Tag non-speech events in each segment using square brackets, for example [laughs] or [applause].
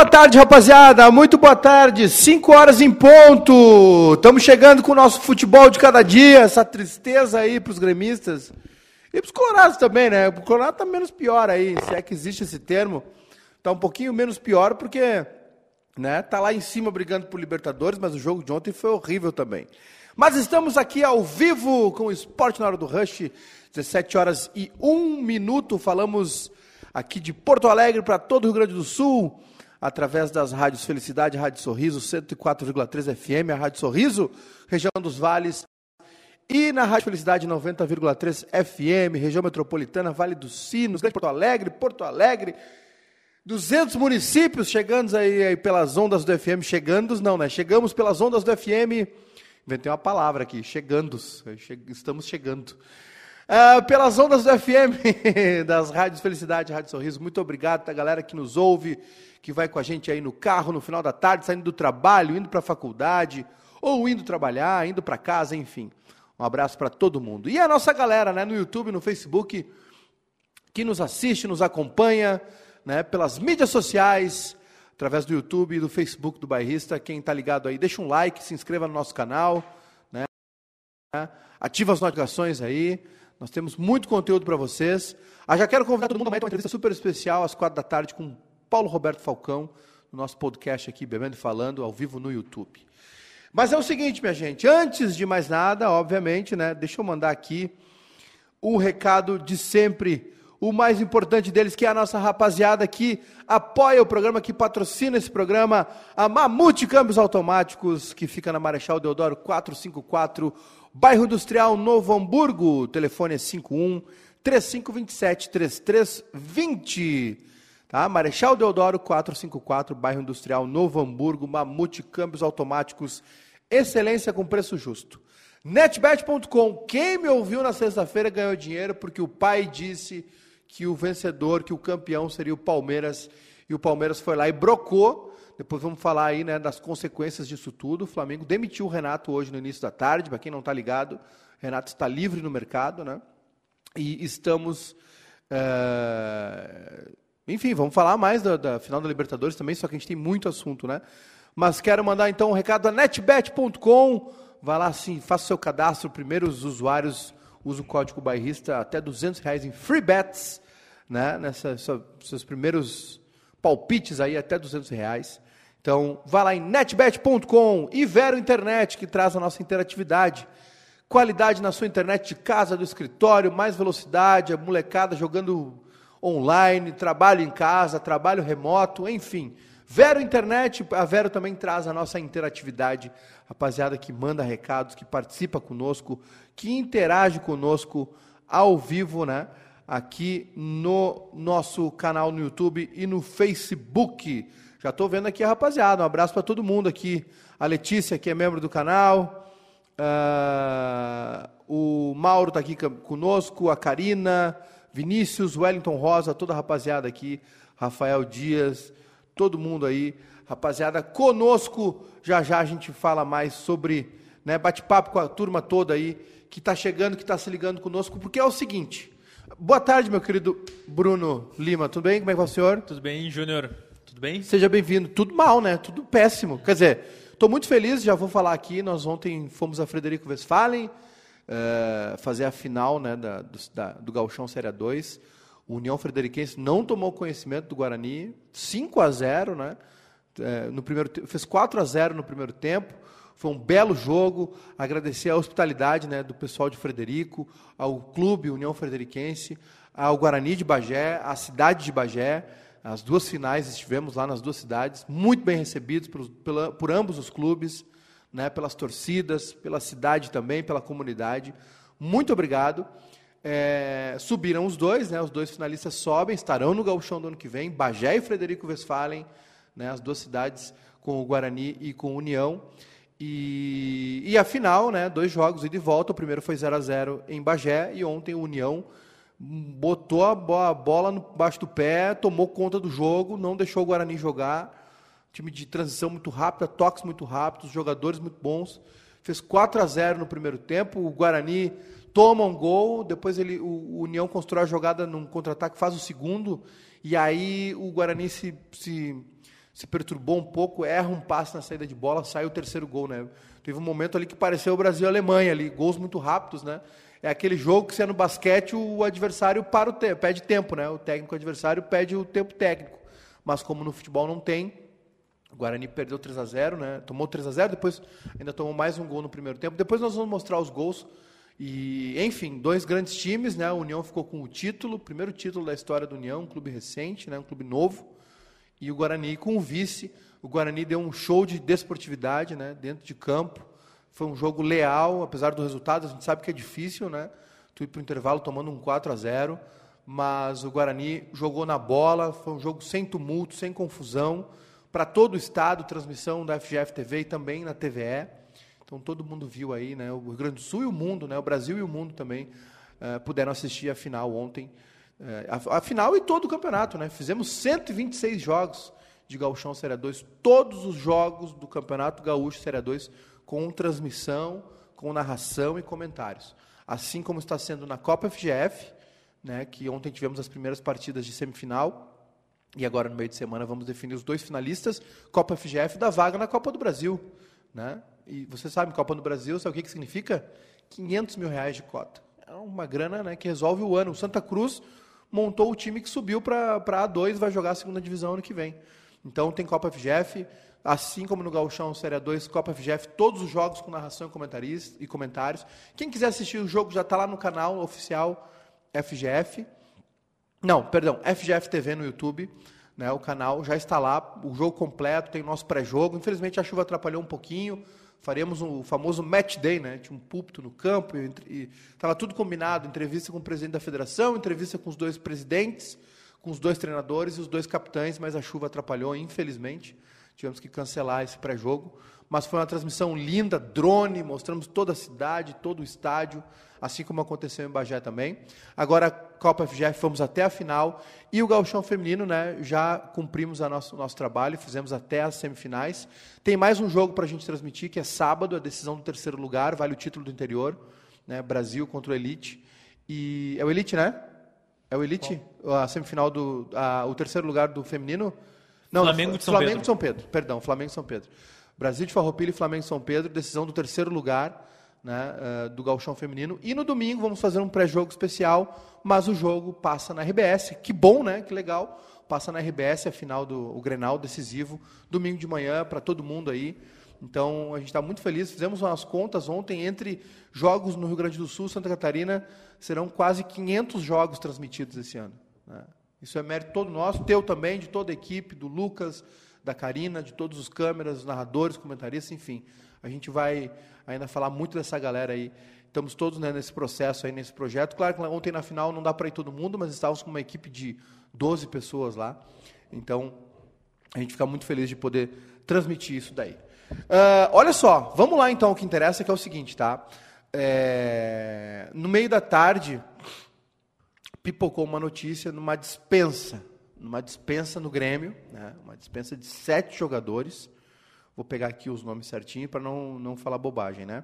boa tarde, rapaziada. Muito boa tarde. 5 horas em ponto. Estamos chegando com o nosso futebol de cada dia. Essa tristeza aí para os gremistas. E para os colorados também, né? O colorado tá menos pior aí, se é que existe esse termo. Tá um pouquinho menos pior porque, né, tá lá em cima brigando por Libertadores, mas o jogo de ontem foi horrível também. Mas estamos aqui ao vivo com o Esporte na Hora do Rush, 17 horas e 1 minuto. Falamos aqui de Porto Alegre para todo o Rio Grande do Sul, através das rádios Felicidade, Rádio Sorriso, 104,3 FM, a Rádio Sorriso, região dos Vales, e na Rádio Felicidade 90,3 FM, região metropolitana, Vale dos Sinos, Grande Porto Alegre, Porto Alegre, 200 municípios chegando aí, aí, pelas ondas do FM, chegando não, né? Chegamos pelas ondas do FM, inventei uma palavra aqui, chegando, estamos chegando. Uh, pelas ondas do FM, [laughs] das rádios Felicidade, Rádio Sorriso, muito obrigado a galera que nos ouve, que vai com a gente aí no carro, no final da tarde, saindo do trabalho, indo para a faculdade, ou indo trabalhar, indo para casa, enfim. Um abraço para todo mundo. E a nossa galera, né, no YouTube, no Facebook, que nos assiste, nos acompanha, né, pelas mídias sociais, através do YouTube e do Facebook do Bairrista. Quem está ligado aí, deixa um like, se inscreva no nosso canal, né, ativa as notificações aí. Nós temos muito conteúdo para vocês. Ah, já quero convidar todo mundo a uma entrevista super especial às quatro da tarde com Paulo Roberto Falcão, no nosso podcast aqui, Bebendo e Falando, ao vivo no YouTube. Mas é o seguinte, minha gente, antes de mais nada, obviamente, né, deixa eu mandar aqui o recado de sempre, o mais importante deles, que é a nossa rapaziada que apoia o programa, que patrocina esse programa, a Mamute Câmbios Automáticos, que fica na Marechal Deodoro 454, bairro Industrial Novo Hamburgo, telefone é 51 3527 3320. Tá? Marechal Deodoro 454, bairro Industrial Novo Hamburgo, Mamute Câmbios Automáticos, excelência com preço justo. Netbet.com, quem me ouviu na sexta-feira ganhou dinheiro porque o pai disse que o vencedor, que o campeão seria o Palmeiras, e o Palmeiras foi lá e brocou. Depois vamos falar aí né, das consequências disso tudo. O Flamengo demitiu o Renato hoje no início da tarde, para quem não está ligado, Renato está livre no mercado, né? E estamos. É enfim, vamos falar mais da, da, final da Libertadores também, só que a gente tem muito assunto, né? Mas quero mandar então um recado a netbet.com. Vá lá sim, faça seu cadastro. Primeiro os usuários usam o código bairrista até 200 reais em free bets, né? Nessas seus primeiros palpites aí até 200 reais. Então, vá lá em netbet.com e Vero Internet, que traz a nossa interatividade. Qualidade na sua internet de casa, do escritório, mais velocidade, a molecada jogando online, trabalho em casa, trabalho remoto, enfim. Vero Internet, a Vero também traz a nossa interatividade, rapaziada que manda recados, que participa conosco, que interage conosco ao vivo, né? Aqui no nosso canal no YouTube e no Facebook. Já estou vendo aqui a rapaziada, um abraço para todo mundo aqui. A Letícia, que é membro do canal. Uh, o Mauro está aqui conosco, a Karina, Vinícius, Wellington Rosa, toda a rapaziada aqui, Rafael Dias, todo mundo aí, rapaziada, conosco. Já já a gente fala mais sobre, né, bate-papo com a turma toda aí que está chegando, que está se ligando conosco, porque é o seguinte. Boa tarde, meu querido Bruno Lima, tudo bem? Como é que vai o senhor? Tudo bem, Júnior. Tudo bem? Seja bem-vindo. Tudo mal, né? Tudo péssimo. Quer dizer, estou muito feliz, já vou falar aqui. Nós ontem fomos a Frederico Westphalen, uh, fazer a final né, da, do, da, do Galchão Série 2. O União Frederiquense não tomou conhecimento do Guarani, 5 a 0 né? Uh, no primeiro, fez 4 a 0 no primeiro tempo. Foi um belo jogo. Agradecer a hospitalidade né, do pessoal de Frederico, ao clube União Frederiquense, ao Guarani de Bagé, à cidade de Bagé. As duas finais estivemos lá nas duas cidades, muito bem recebidos por, pela, por ambos os clubes né, pelas torcidas, pela cidade também, pela comunidade. Muito obrigado. É, subiram os dois, né, os dois finalistas sobem, estarão no gauchão do ano que vem, Bagé e Frederico Westphalen, né, as duas cidades com o Guarani e com o União. E, e a final, né, dois jogos e volta, o primeiro foi 0 a 0 em Bagé e ontem o União botou a bola baixo do pé, tomou conta do jogo, não deixou o Guarani jogar time de transição muito rápida, toques muito rápidos, jogadores muito bons. Fez 4 a 0 no primeiro tempo. O Guarani toma um gol, depois ele, o, União constrói a jogada num contra-ataque, faz o segundo, e aí o Guarani se, se, se perturbou um pouco, erra um passe na saída de bola, sai o terceiro gol, né? Teve um momento ali que pareceu o Brasil e Alemanha ali, gols muito rápidos, né? É aquele jogo que se é no basquete o adversário para o te pede tempo, né? O técnico adversário pede o tempo técnico. Mas como no futebol não tem, o Guarani perdeu 3 a 0, né? Tomou 3 a 0, depois ainda tomou mais um gol no primeiro tempo. Depois nós vamos mostrar os gols. E, enfim, dois grandes times, né? A União ficou com o título, primeiro título da história da União, um clube recente, né? Um clube novo. E o Guarani com o vice. O Guarani deu um show de desportividade, né? Dentro de campo. Foi um jogo leal, apesar do resultado, a gente sabe que é difícil, né? Tu ir para o intervalo tomando um 4 a 0 mas o Guarani jogou na bola, foi um jogo sem tumulto, sem confusão, para todo o estado, transmissão da FGF TV e também na TVE. Então todo mundo viu aí, né? O Rio Grande do Sul e o mundo, né? O Brasil e o mundo também uh, puderam assistir a final ontem. Uh, a, a, final e todo o campeonato, né? Fizemos 126 jogos de Gauchão Série 2, todos os jogos do Campeonato Gaúcho Série 2 com transmissão, com narração e comentários. Assim como está sendo na Copa FGF, né, que ontem tivemos as primeiras partidas de semifinal, e agora no meio de semana vamos definir os dois finalistas, Copa FGF da vaga na Copa do Brasil. Né? E você sabe, Copa do Brasil, sabe o que, que significa? 500 mil reais de cota. É uma grana né, que resolve o ano. O Santa Cruz montou o time que subiu para a A2 vai jogar a segunda divisão ano que vem. Então tem Copa FGF, assim como no Gauchão Série 2, Copa FGF, todos os jogos com narração e, e comentários. Quem quiser assistir o jogo já está lá no canal oficial FGF. Não, perdão, FGF TV no YouTube. Né, o canal já está lá, o jogo completo, tem o nosso pré-jogo. Infelizmente a chuva atrapalhou um pouquinho. Faremos o famoso match day, né? Tinha um púlpito no campo e estava tudo combinado, entrevista com o presidente da federação, entrevista com os dois presidentes, com os dois treinadores e os dois capitães, mas a chuva atrapalhou, infelizmente. Tivemos que cancelar esse pré-jogo mas foi uma transmissão linda, drone, mostramos toda a cidade, todo o estádio, assim como aconteceu em Bagé também. Agora, Copa FGF, fomos até a final, e o Gauchão Feminino, né, já cumprimos o nosso, nosso trabalho, fizemos até as semifinais. Tem mais um jogo para a gente transmitir, que é sábado, a decisão do terceiro lugar, vale o título do interior, né, Brasil contra o Elite. E, é o Elite, né? É o Elite? Bom. A semifinal do. A, o terceiro lugar do feminino? Não, Flamengo de São Flamengo Pedro. de São Pedro, perdão, Flamengo de São Pedro. Brasil de Farroupilha e Flamengo São Pedro, decisão do terceiro lugar né, uh, do Galchão Feminino. E no domingo vamos fazer um pré-jogo especial, mas o jogo passa na RBS. Que bom, né? Que legal. Passa na RBS, a final do o Grenal decisivo, domingo de manhã, para todo mundo aí. Então, a gente está muito feliz. Fizemos umas contas ontem entre jogos no Rio Grande do Sul, Santa Catarina, serão quase 500 jogos transmitidos esse ano. Né? Isso é mérito todo nosso, teu também, de toda a equipe, do Lucas, da Karina, de todos os câmeras, narradores, comentaristas, enfim. A gente vai ainda falar muito dessa galera aí. Estamos todos né, nesse processo aí, nesse projeto. Claro que ontem na final não dá para ir todo mundo, mas estávamos com uma equipe de 12 pessoas lá. Então, a gente fica muito feliz de poder transmitir isso daí. Uh, olha só, vamos lá então, o que interessa que é o seguinte, tá? É, no meio da tarde, pipocou uma notícia numa dispensa numa dispensa no Grêmio, né, uma dispensa de sete jogadores. Vou pegar aqui os nomes certinho para não, não falar bobagem, né?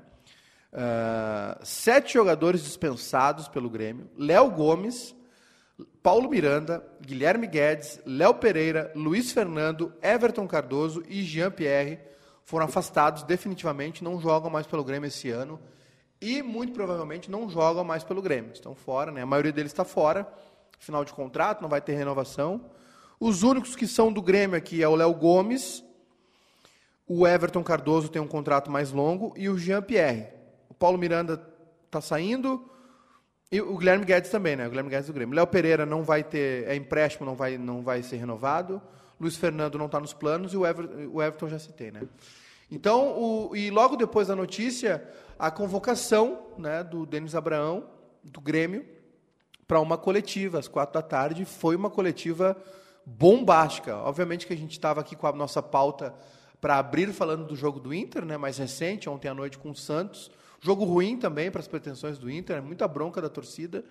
Uh, sete jogadores dispensados pelo Grêmio: Léo Gomes, Paulo Miranda, Guilherme Guedes, Léo Pereira, Luiz Fernando, Everton Cardoso e Jean Pierre foram afastados definitivamente, não jogam mais pelo Grêmio esse ano e muito provavelmente não jogam mais pelo Grêmio. Estão fora, né? A maioria deles está fora final de contrato, não vai ter renovação. Os únicos que são do Grêmio aqui é o Léo Gomes, o Everton Cardoso tem um contrato mais longo e o Jean Pierre. O Paulo Miranda está saindo e o Guilherme Guedes também, né? O Guilherme Guedes do Grêmio. Léo Pereira não vai ter, é empréstimo, não vai, não vai ser renovado. Luiz Fernando não está nos planos e o Everton, o Everton já citei, né? Então, o, e logo depois da notícia, a convocação né, do Denis Abraão, do Grêmio, para uma coletiva às quatro da tarde. Foi uma coletiva bombástica. Obviamente que a gente estava aqui com a nossa pauta para abrir falando do jogo do Inter, né, mais recente, ontem à noite com o Santos. Jogo ruim também para as pretensões do Inter, muita bronca da torcida.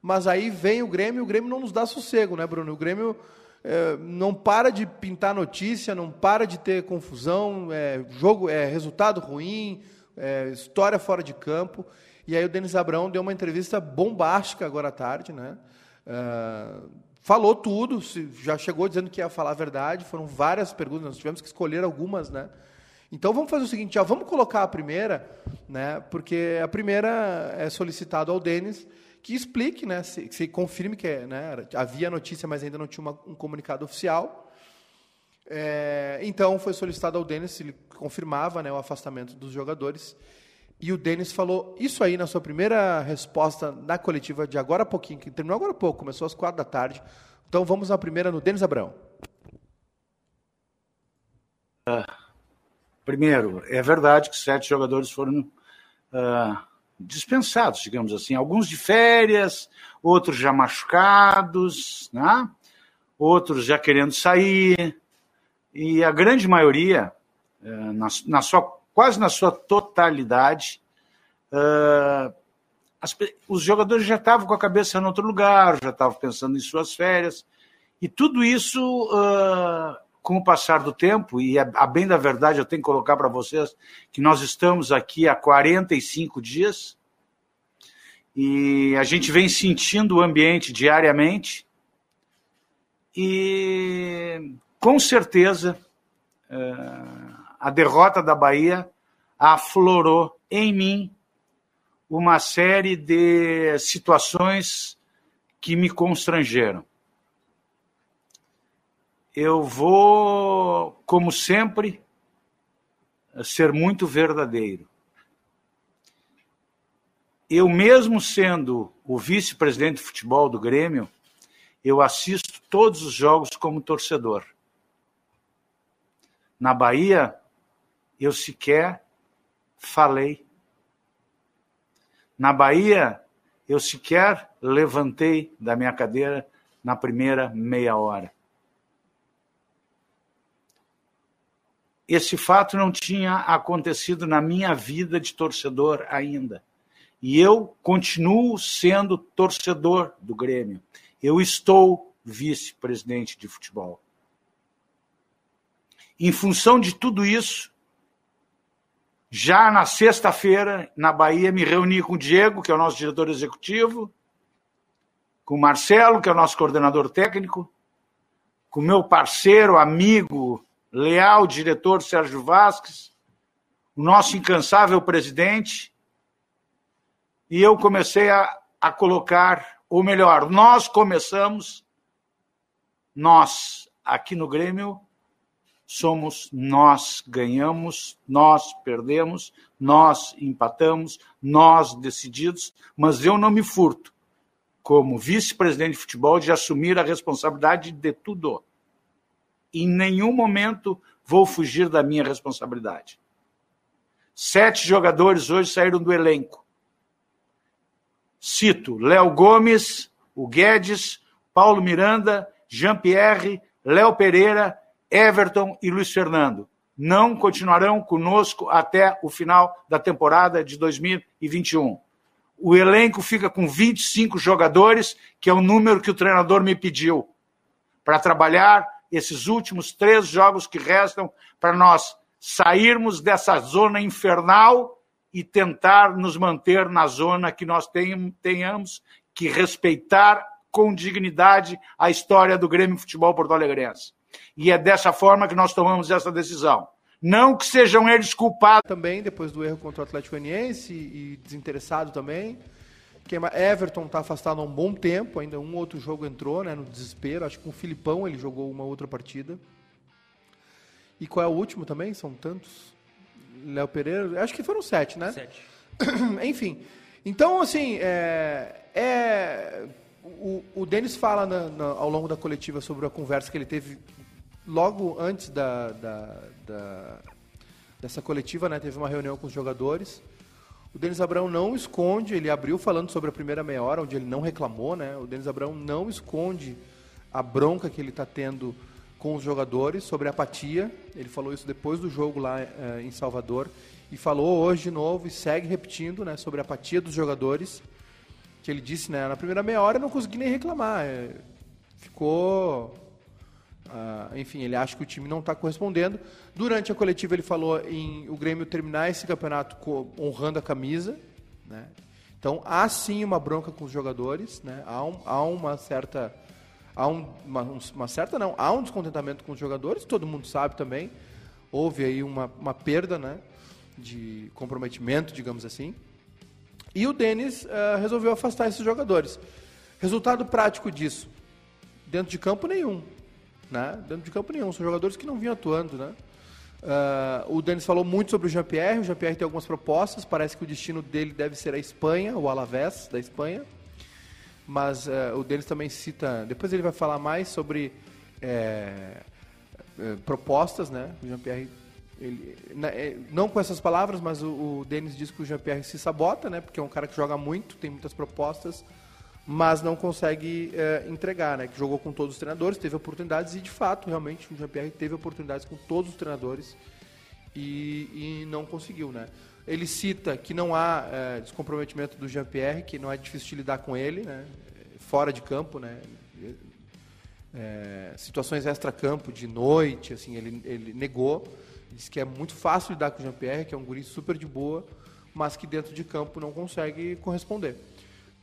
Mas aí vem o Grêmio, o Grêmio não nos dá sossego, né, Bruno? O Grêmio é, não para de pintar notícia, não para de ter confusão, é, jogo é resultado ruim, é, história fora de campo. E aí o Denis Abrão deu uma entrevista bombástica agora à tarde, né? Uh, falou tudo, já chegou dizendo que ia falar a verdade. Foram várias perguntas, nós tivemos que escolher algumas, né? Então vamos fazer o seguinte, já vamos colocar a primeira, né? Porque a primeira é solicitado ao Denis que explique, né? Se, se confirme que né, havia notícia, mas ainda não tinha uma, um comunicado oficial. É, então foi solicitado ao Denis ele confirmava né, o afastamento dos jogadores. E o Denis falou isso aí na sua primeira resposta na coletiva de agora a pouquinho, que terminou agora há pouco, começou às quatro da tarde. Então vamos na primeira no Denis Abrão. Uh, primeiro, é verdade que sete jogadores foram uh, dispensados, digamos assim. Alguns de férias, outros já machucados, né? outros já querendo sair. E a grande maioria, uh, na, na sua quase na sua totalidade, uh, as, os jogadores já estavam com a cabeça em outro lugar, já estavam pensando em suas férias, e tudo isso, uh, com o passar do tempo, e a, a bem da verdade eu tenho que colocar para vocês que nós estamos aqui há 45 dias, e a gente vem sentindo o ambiente diariamente, e com certeza. Uh, a derrota da Bahia aflorou em mim uma série de situações que me constrangeram. Eu vou, como sempre, ser muito verdadeiro. Eu, mesmo sendo o vice-presidente de futebol do Grêmio, eu assisto todos os jogos como torcedor. Na Bahia, eu sequer falei. Na Bahia, eu sequer levantei da minha cadeira na primeira meia hora. Esse fato não tinha acontecido na minha vida de torcedor ainda. E eu continuo sendo torcedor do Grêmio. Eu estou vice-presidente de futebol. Em função de tudo isso, já na sexta-feira, na Bahia, me reuni com o Diego, que é o nosso diretor executivo, com o Marcelo, que é o nosso coordenador técnico, com meu parceiro, amigo, leal diretor Sérgio Vasques, o nosso incansável presidente, e eu comecei a, a colocar, ou melhor, nós começamos, nós, aqui no Grêmio, somos nós ganhamos, nós perdemos, nós empatamos, nós decididos, mas eu não me furto, como vice-presidente de futebol, de assumir a responsabilidade de tudo. Em nenhum momento vou fugir da minha responsabilidade. Sete jogadores hoje saíram do elenco. Cito Léo Gomes, o Guedes, Paulo Miranda, Jean-Pierre, Léo Pereira Everton e Luiz Fernando não continuarão conosco até o final da temporada de 2021. O elenco fica com 25 jogadores, que é o número que o treinador me pediu, para trabalhar esses últimos três jogos que restam, para nós sairmos dessa zona infernal e tentar nos manter na zona que nós tenhamos que respeitar com dignidade a história do Grêmio Futebol Porto Alegrense. E é dessa forma que nós tomamos essa decisão. Não que sejam eles culpados. Também, depois do erro contra o Atlético Goianiense e desinteressado também. Everton está afastado há um bom tempo, ainda um outro jogo entrou, né, no desespero. Acho que com o Filipão ele jogou uma outra partida. E qual é o último também? São tantos. Léo Pereira, acho que foram sete, né? Sete. [clears throat] Enfim. Então, assim, é, é o, o Denis fala na, na, ao longo da coletiva sobre a conversa que ele teve logo antes da, da, da, dessa coletiva, né, teve uma reunião com os jogadores. O Denis Abrão não esconde, ele abriu falando sobre a primeira meia hora, onde ele não reclamou, né? O Denis Abrão não esconde a bronca que ele está tendo com os jogadores sobre apatia. Ele falou isso depois do jogo lá eh, em Salvador e falou hoje de novo e segue repetindo, né, sobre a apatia dos jogadores que ele disse, né? Na primeira meia hora eu não consegui nem reclamar. É, ficou. Uh, enfim, ele acha que o time não está correspondendo. Durante a coletiva ele falou em o Grêmio terminar esse campeonato honrando a camisa. Né? Então há sim uma bronca com os jogadores, né? há, um, há uma certa há um, uma, uma, certa não, há um descontentamento com os jogadores, todo mundo sabe também. Houve aí uma, uma perda, né, de comprometimento, digamos assim. E o Denis uh, resolveu afastar esses jogadores. Resultado prático disso, dentro de campo nenhum, né? Dentro de campo nenhum, são jogadores que não vinham atuando, né? Uh, o Denis falou muito sobre o Jean-Pierre. O Jean-Pierre tem algumas propostas. Parece que o destino dele deve ser a Espanha, o Alavés da Espanha. Mas uh, o Denis também cita. Depois ele vai falar mais sobre é, é, propostas, né? O Jean-Pierre. Não com essas palavras, mas o, o Denis diz que o Jean-Pierre se sabota, né? Porque é um cara que joga muito, tem muitas propostas, mas não consegue é, entregar, né? Que jogou com todos os treinadores, teve oportunidades e de fato, realmente, o Jean-Pierre teve oportunidades com todos os treinadores e, e, não conseguiu, né? Ele cita que não há é, descomprometimento do Jean-Pierre, que não é difícil de lidar com ele, né? Fora de campo, né? É, situações extra-campo, de noite, assim, ele, ele negou. Disse que é muito fácil lidar com o Jean-Pierre, que é um guri super de boa, mas que dentro de campo não consegue corresponder.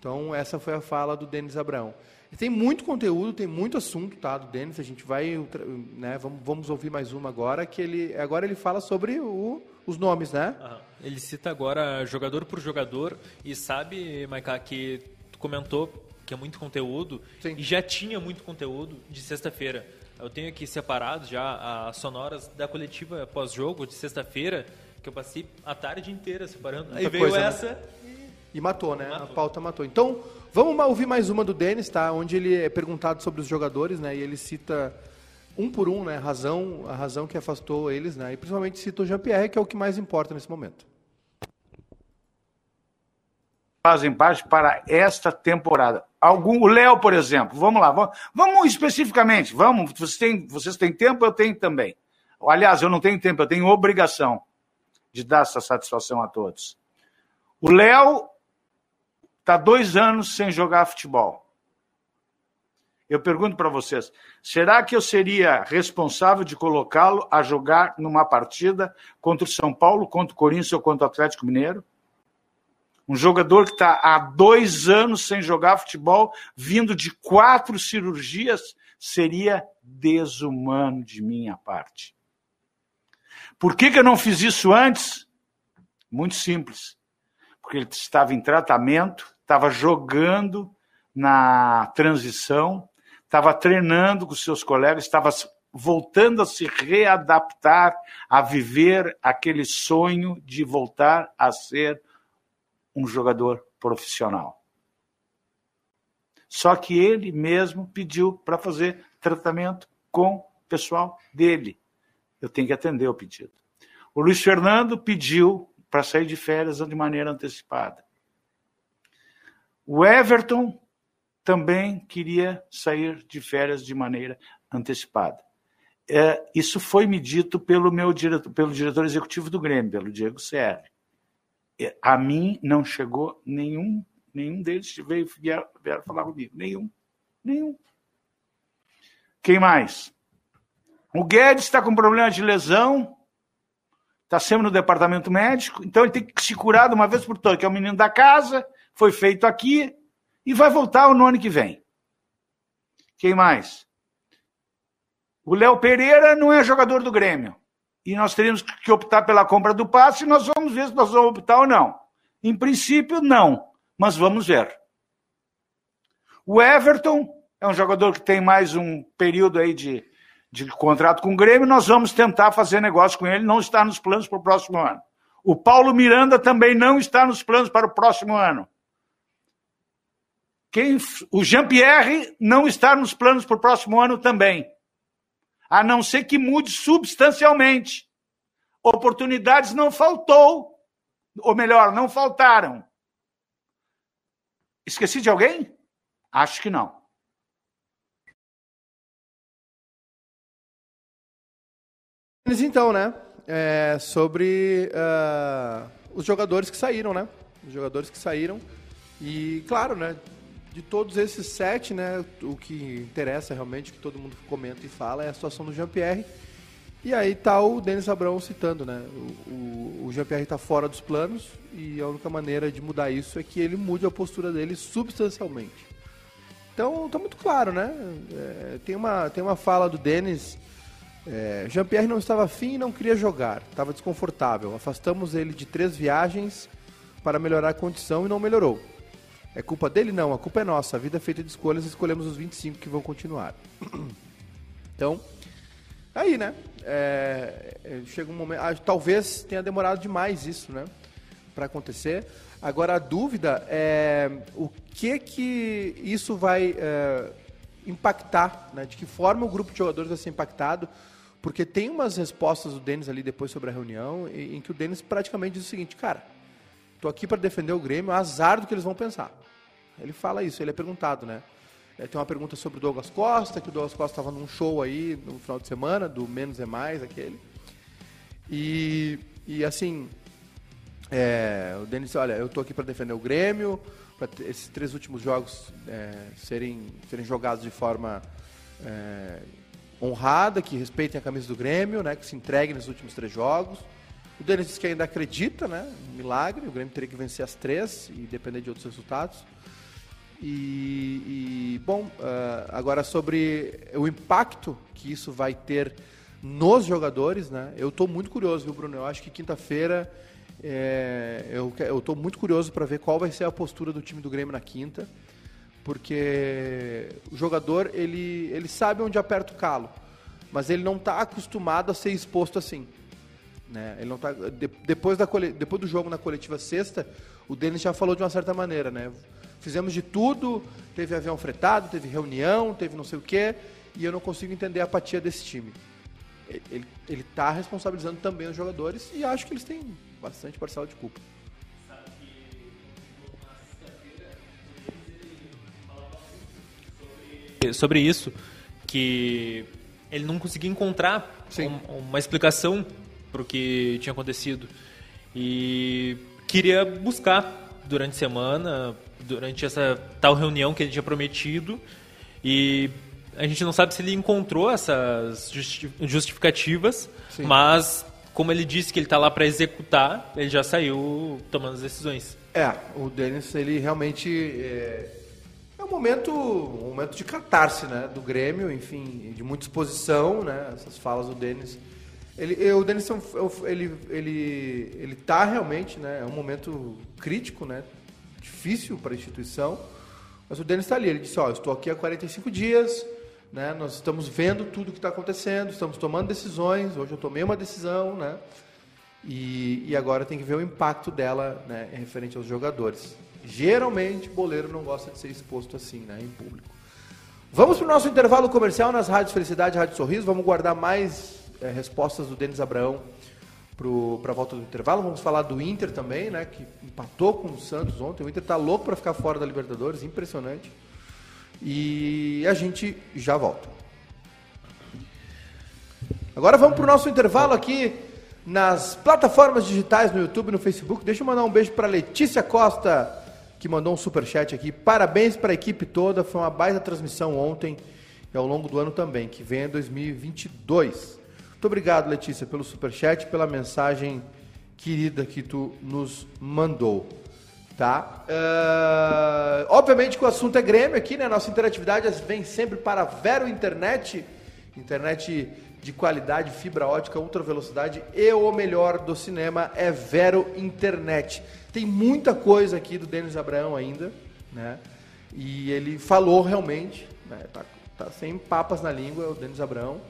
Então, essa foi a fala do Denis Abraão. Tem muito conteúdo, tem muito assunto, tá, do Denis. A gente vai, né, vamos, vamos ouvir mais uma agora, que ele, agora ele fala sobre o, os nomes, né? Ele cita agora jogador por jogador e sabe, Maiká, que tu comentou que é muito conteúdo Sim. e já tinha muito conteúdo de sexta-feira. Eu tenho aqui separado já as sonoras da coletiva pós-jogo de sexta-feira, que eu passei a tarde inteira separando. Aí veio coisa, né? essa né? E matou, né? Matou. A pauta matou. Então, vamos ouvir mais uma do Denis, tá? Onde ele é perguntado sobre os jogadores, né? E ele cita um por um, né? A razão, a razão que afastou eles, né? E principalmente cita o Jean-Pierre, que é o que mais importa nesse momento. Fazem parte para esta temporada. Algum, o Léo, por exemplo, vamos lá, vamos, vamos especificamente, vamos, vocês têm, vocês têm tempo, eu tenho também. Aliás, eu não tenho tempo, eu tenho obrigação de dar essa satisfação a todos. O Léo Está dois anos sem jogar futebol. Eu pergunto para vocês: será que eu seria responsável de colocá-lo a jogar numa partida contra o São Paulo, contra o Corinthians ou contra o Atlético Mineiro? Um jogador que está há dois anos sem jogar futebol, vindo de quatro cirurgias, seria desumano de minha parte. Por que, que eu não fiz isso antes? Muito simples. Porque ele estava em tratamento, estava jogando na transição, estava treinando com seus colegas, estava voltando a se readaptar, a viver aquele sonho de voltar a ser um jogador profissional. Só que ele mesmo pediu para fazer tratamento com o pessoal dele. Eu tenho que atender o pedido. O Luiz Fernando pediu para sair de férias de maneira antecipada. O Everton também queria sair de férias de maneira antecipada. É, isso foi me dito pelo meu diretor, pelo diretor executivo do Grêmio, pelo Diego Serri. É, a mim não chegou nenhum, nenhum deles veio vieram, falar comigo, nenhum, nenhum. Quem mais? O Guedes está com problema de lesão, está sempre no departamento médico, então ele tem que se curar de uma vez por todas, que é o menino da casa, foi feito aqui e vai voltar no ano que vem. Quem mais? O Léo Pereira não é jogador do Grêmio. E nós teríamos que optar pela compra do passe e nós vamos ver se nós vamos optar ou não. Em princípio, não, mas vamos ver. O Everton é um jogador que tem mais um período aí de, de contrato com o Grêmio, nós vamos tentar fazer negócio com ele, não está nos planos para o próximo ano. O Paulo Miranda também não está nos planos para o próximo ano. Quem, o Jean-Pierre não está nos planos para o próximo ano também. A não ser que mude substancialmente. Oportunidades não faltou. Ou melhor, não faltaram. Esqueci de alguém? Acho que não. Então, né? É, sobre uh, os jogadores que saíram, né? Os jogadores que saíram. E, claro, né? De todos esses sete, né, o que interessa realmente, que todo mundo comenta e fala, é a situação do Jean-Pierre. E aí tá o Denis Abrão citando, né? O, o, o Jean-Pierre está fora dos planos e a única maneira de mudar isso é que ele mude a postura dele substancialmente. Então, tá muito claro, né? É, tem, uma, tem uma fala do Denis. É, Jean-Pierre não estava afim e não queria jogar. Estava desconfortável. Afastamos ele de três viagens para melhorar a condição e não melhorou. É culpa dele? Não, a culpa é nossa. A vida é feita de escolhas escolhemos os 25 que vão continuar. [clears throat] Então, aí, né? É, é, chega um momento. Ah, talvez tenha demorado demais isso, né? Para acontecer. Agora a dúvida é o que que isso vai é, impactar, né? De que forma o grupo de jogadores vai ser impactado? Porque tem umas respostas do Denis ali depois sobre a reunião em que o Denis praticamente diz o seguinte, cara, tô aqui para defender o Grêmio, azar do que eles vão pensar. Ele fala isso, ele é perguntado, né? É, tem uma pergunta sobre o Douglas Costa, que o Douglas Costa estava num show aí no final de semana, do Menos é Mais, aquele. E, e assim, é, o Denis olha, eu estou aqui para defender o Grêmio, para esses três últimos jogos é, serem, serem jogados de forma é, honrada, que respeitem a camisa do Grêmio, né, que se entreguem nos últimos três jogos. O Denis diz que ainda acredita, né, milagre, o Grêmio teria que vencer as três e depender de outros resultados. E, e bom, uh, agora sobre o impacto que isso vai ter nos jogadores, né? Eu estou muito curioso, viu, Bruno? Eu acho que quinta-feira é, eu estou muito curioso para ver qual vai ser a postura do time do Grêmio na quinta, porque o jogador ele, ele sabe onde aperta o calo, mas ele não está acostumado a ser exposto assim. Né? Ele não tá, de, depois, da, depois do jogo na coletiva sexta, o Denis já falou de uma certa maneira, né? Fizemos de tudo, teve avião fretado, teve reunião, teve não sei o quê, e eu não consigo entender a apatia desse time. Ele está responsabilizando também os jogadores e acho que eles têm bastante parcela de culpa. Sobre isso, que ele não conseguia encontrar um, uma explicação para o que tinha acontecido e queria buscar durante a semana durante essa tal reunião que ele tinha prometido e a gente não sabe se ele encontrou essas justificativas, Sim. mas como ele disse que ele está lá para executar, ele já saiu tomando as decisões. É, o Denis, ele realmente é, é um momento, um momento de catarse, né, do Grêmio, enfim, de muita exposição, né, essas falas do Denis. Ele, o Denis, é ele, ele, ele tá realmente, né, é um momento crítico, né, difícil para a instituição, mas o Denis está ali. Ele disse: Ó, oh, estou aqui há 45 dias, né? nós estamos vendo tudo o que está acontecendo, estamos tomando decisões. Hoje eu tomei uma decisão, né? E, e agora tem que ver o impacto dela né, referente aos jogadores. Geralmente, o boleiro não gosta de ser exposto assim, né, em público. Vamos para o nosso intervalo comercial nas rádios Felicidade Rádio Sorriso. Vamos guardar mais é, respostas do Denis Abraão para a volta do intervalo. Vamos falar do Inter também, né? Que empatou com o Santos ontem. O Inter está louco para ficar fora da Libertadores, impressionante. E a gente já volta. Agora vamos para o nosso intervalo aqui nas plataformas digitais, no YouTube, no Facebook. Deixa eu mandar um beijo para Letícia Costa, que mandou um super chat aqui. Parabéns para a equipe toda. Foi uma baita transmissão ontem e ao longo do ano também, que vem em 2022. Muito obrigado, Letícia, pelo superchat, pela mensagem querida que tu nos mandou. Tá? Uh, obviamente que o assunto é Grêmio aqui, né? Nossa interatividade vem sempre para Vero Internet, internet de qualidade, fibra ótica, ultra velocidade e o melhor do cinema é Vero Internet. Tem muita coisa aqui do Denis Abraão ainda, né? E ele falou realmente, né? tá, tá sem papas na língua, o Denis Abraão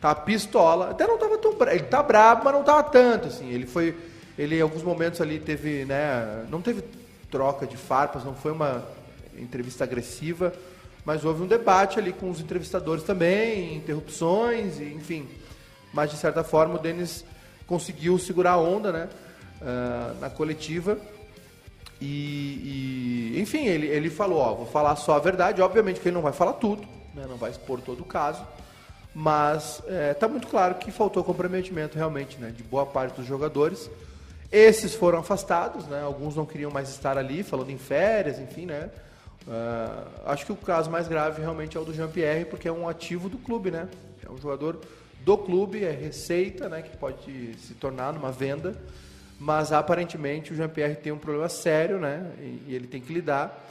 Tá pistola. Até não tava tão. Ele tá bravo, mas não tava tanto, assim. Ele foi. Ele em alguns momentos ali teve, né? Não teve troca de farpas, não foi uma entrevista agressiva, mas houve um debate ali com os entrevistadores também, interrupções, enfim. Mas de certa forma o Denis conseguiu segurar a onda, né? Uh, na coletiva. E, e, enfim, ele, ele falou, ó, vou falar só a verdade. Obviamente que ele não vai falar tudo, né? não vai expor todo o caso mas está é, tá muito claro que faltou comprometimento realmente né, de boa parte dos jogadores. Esses foram afastados, né, alguns não queriam mais estar ali, falando em férias, enfim, né. Uh, acho que o caso mais grave realmente é o do Jean-Pierre, porque é um ativo do clube, né? É um jogador do clube, é receita, né, que pode se tornar numa venda, mas aparentemente o Jean-Pierre tem um problema sério, né, e, e ele tem que lidar.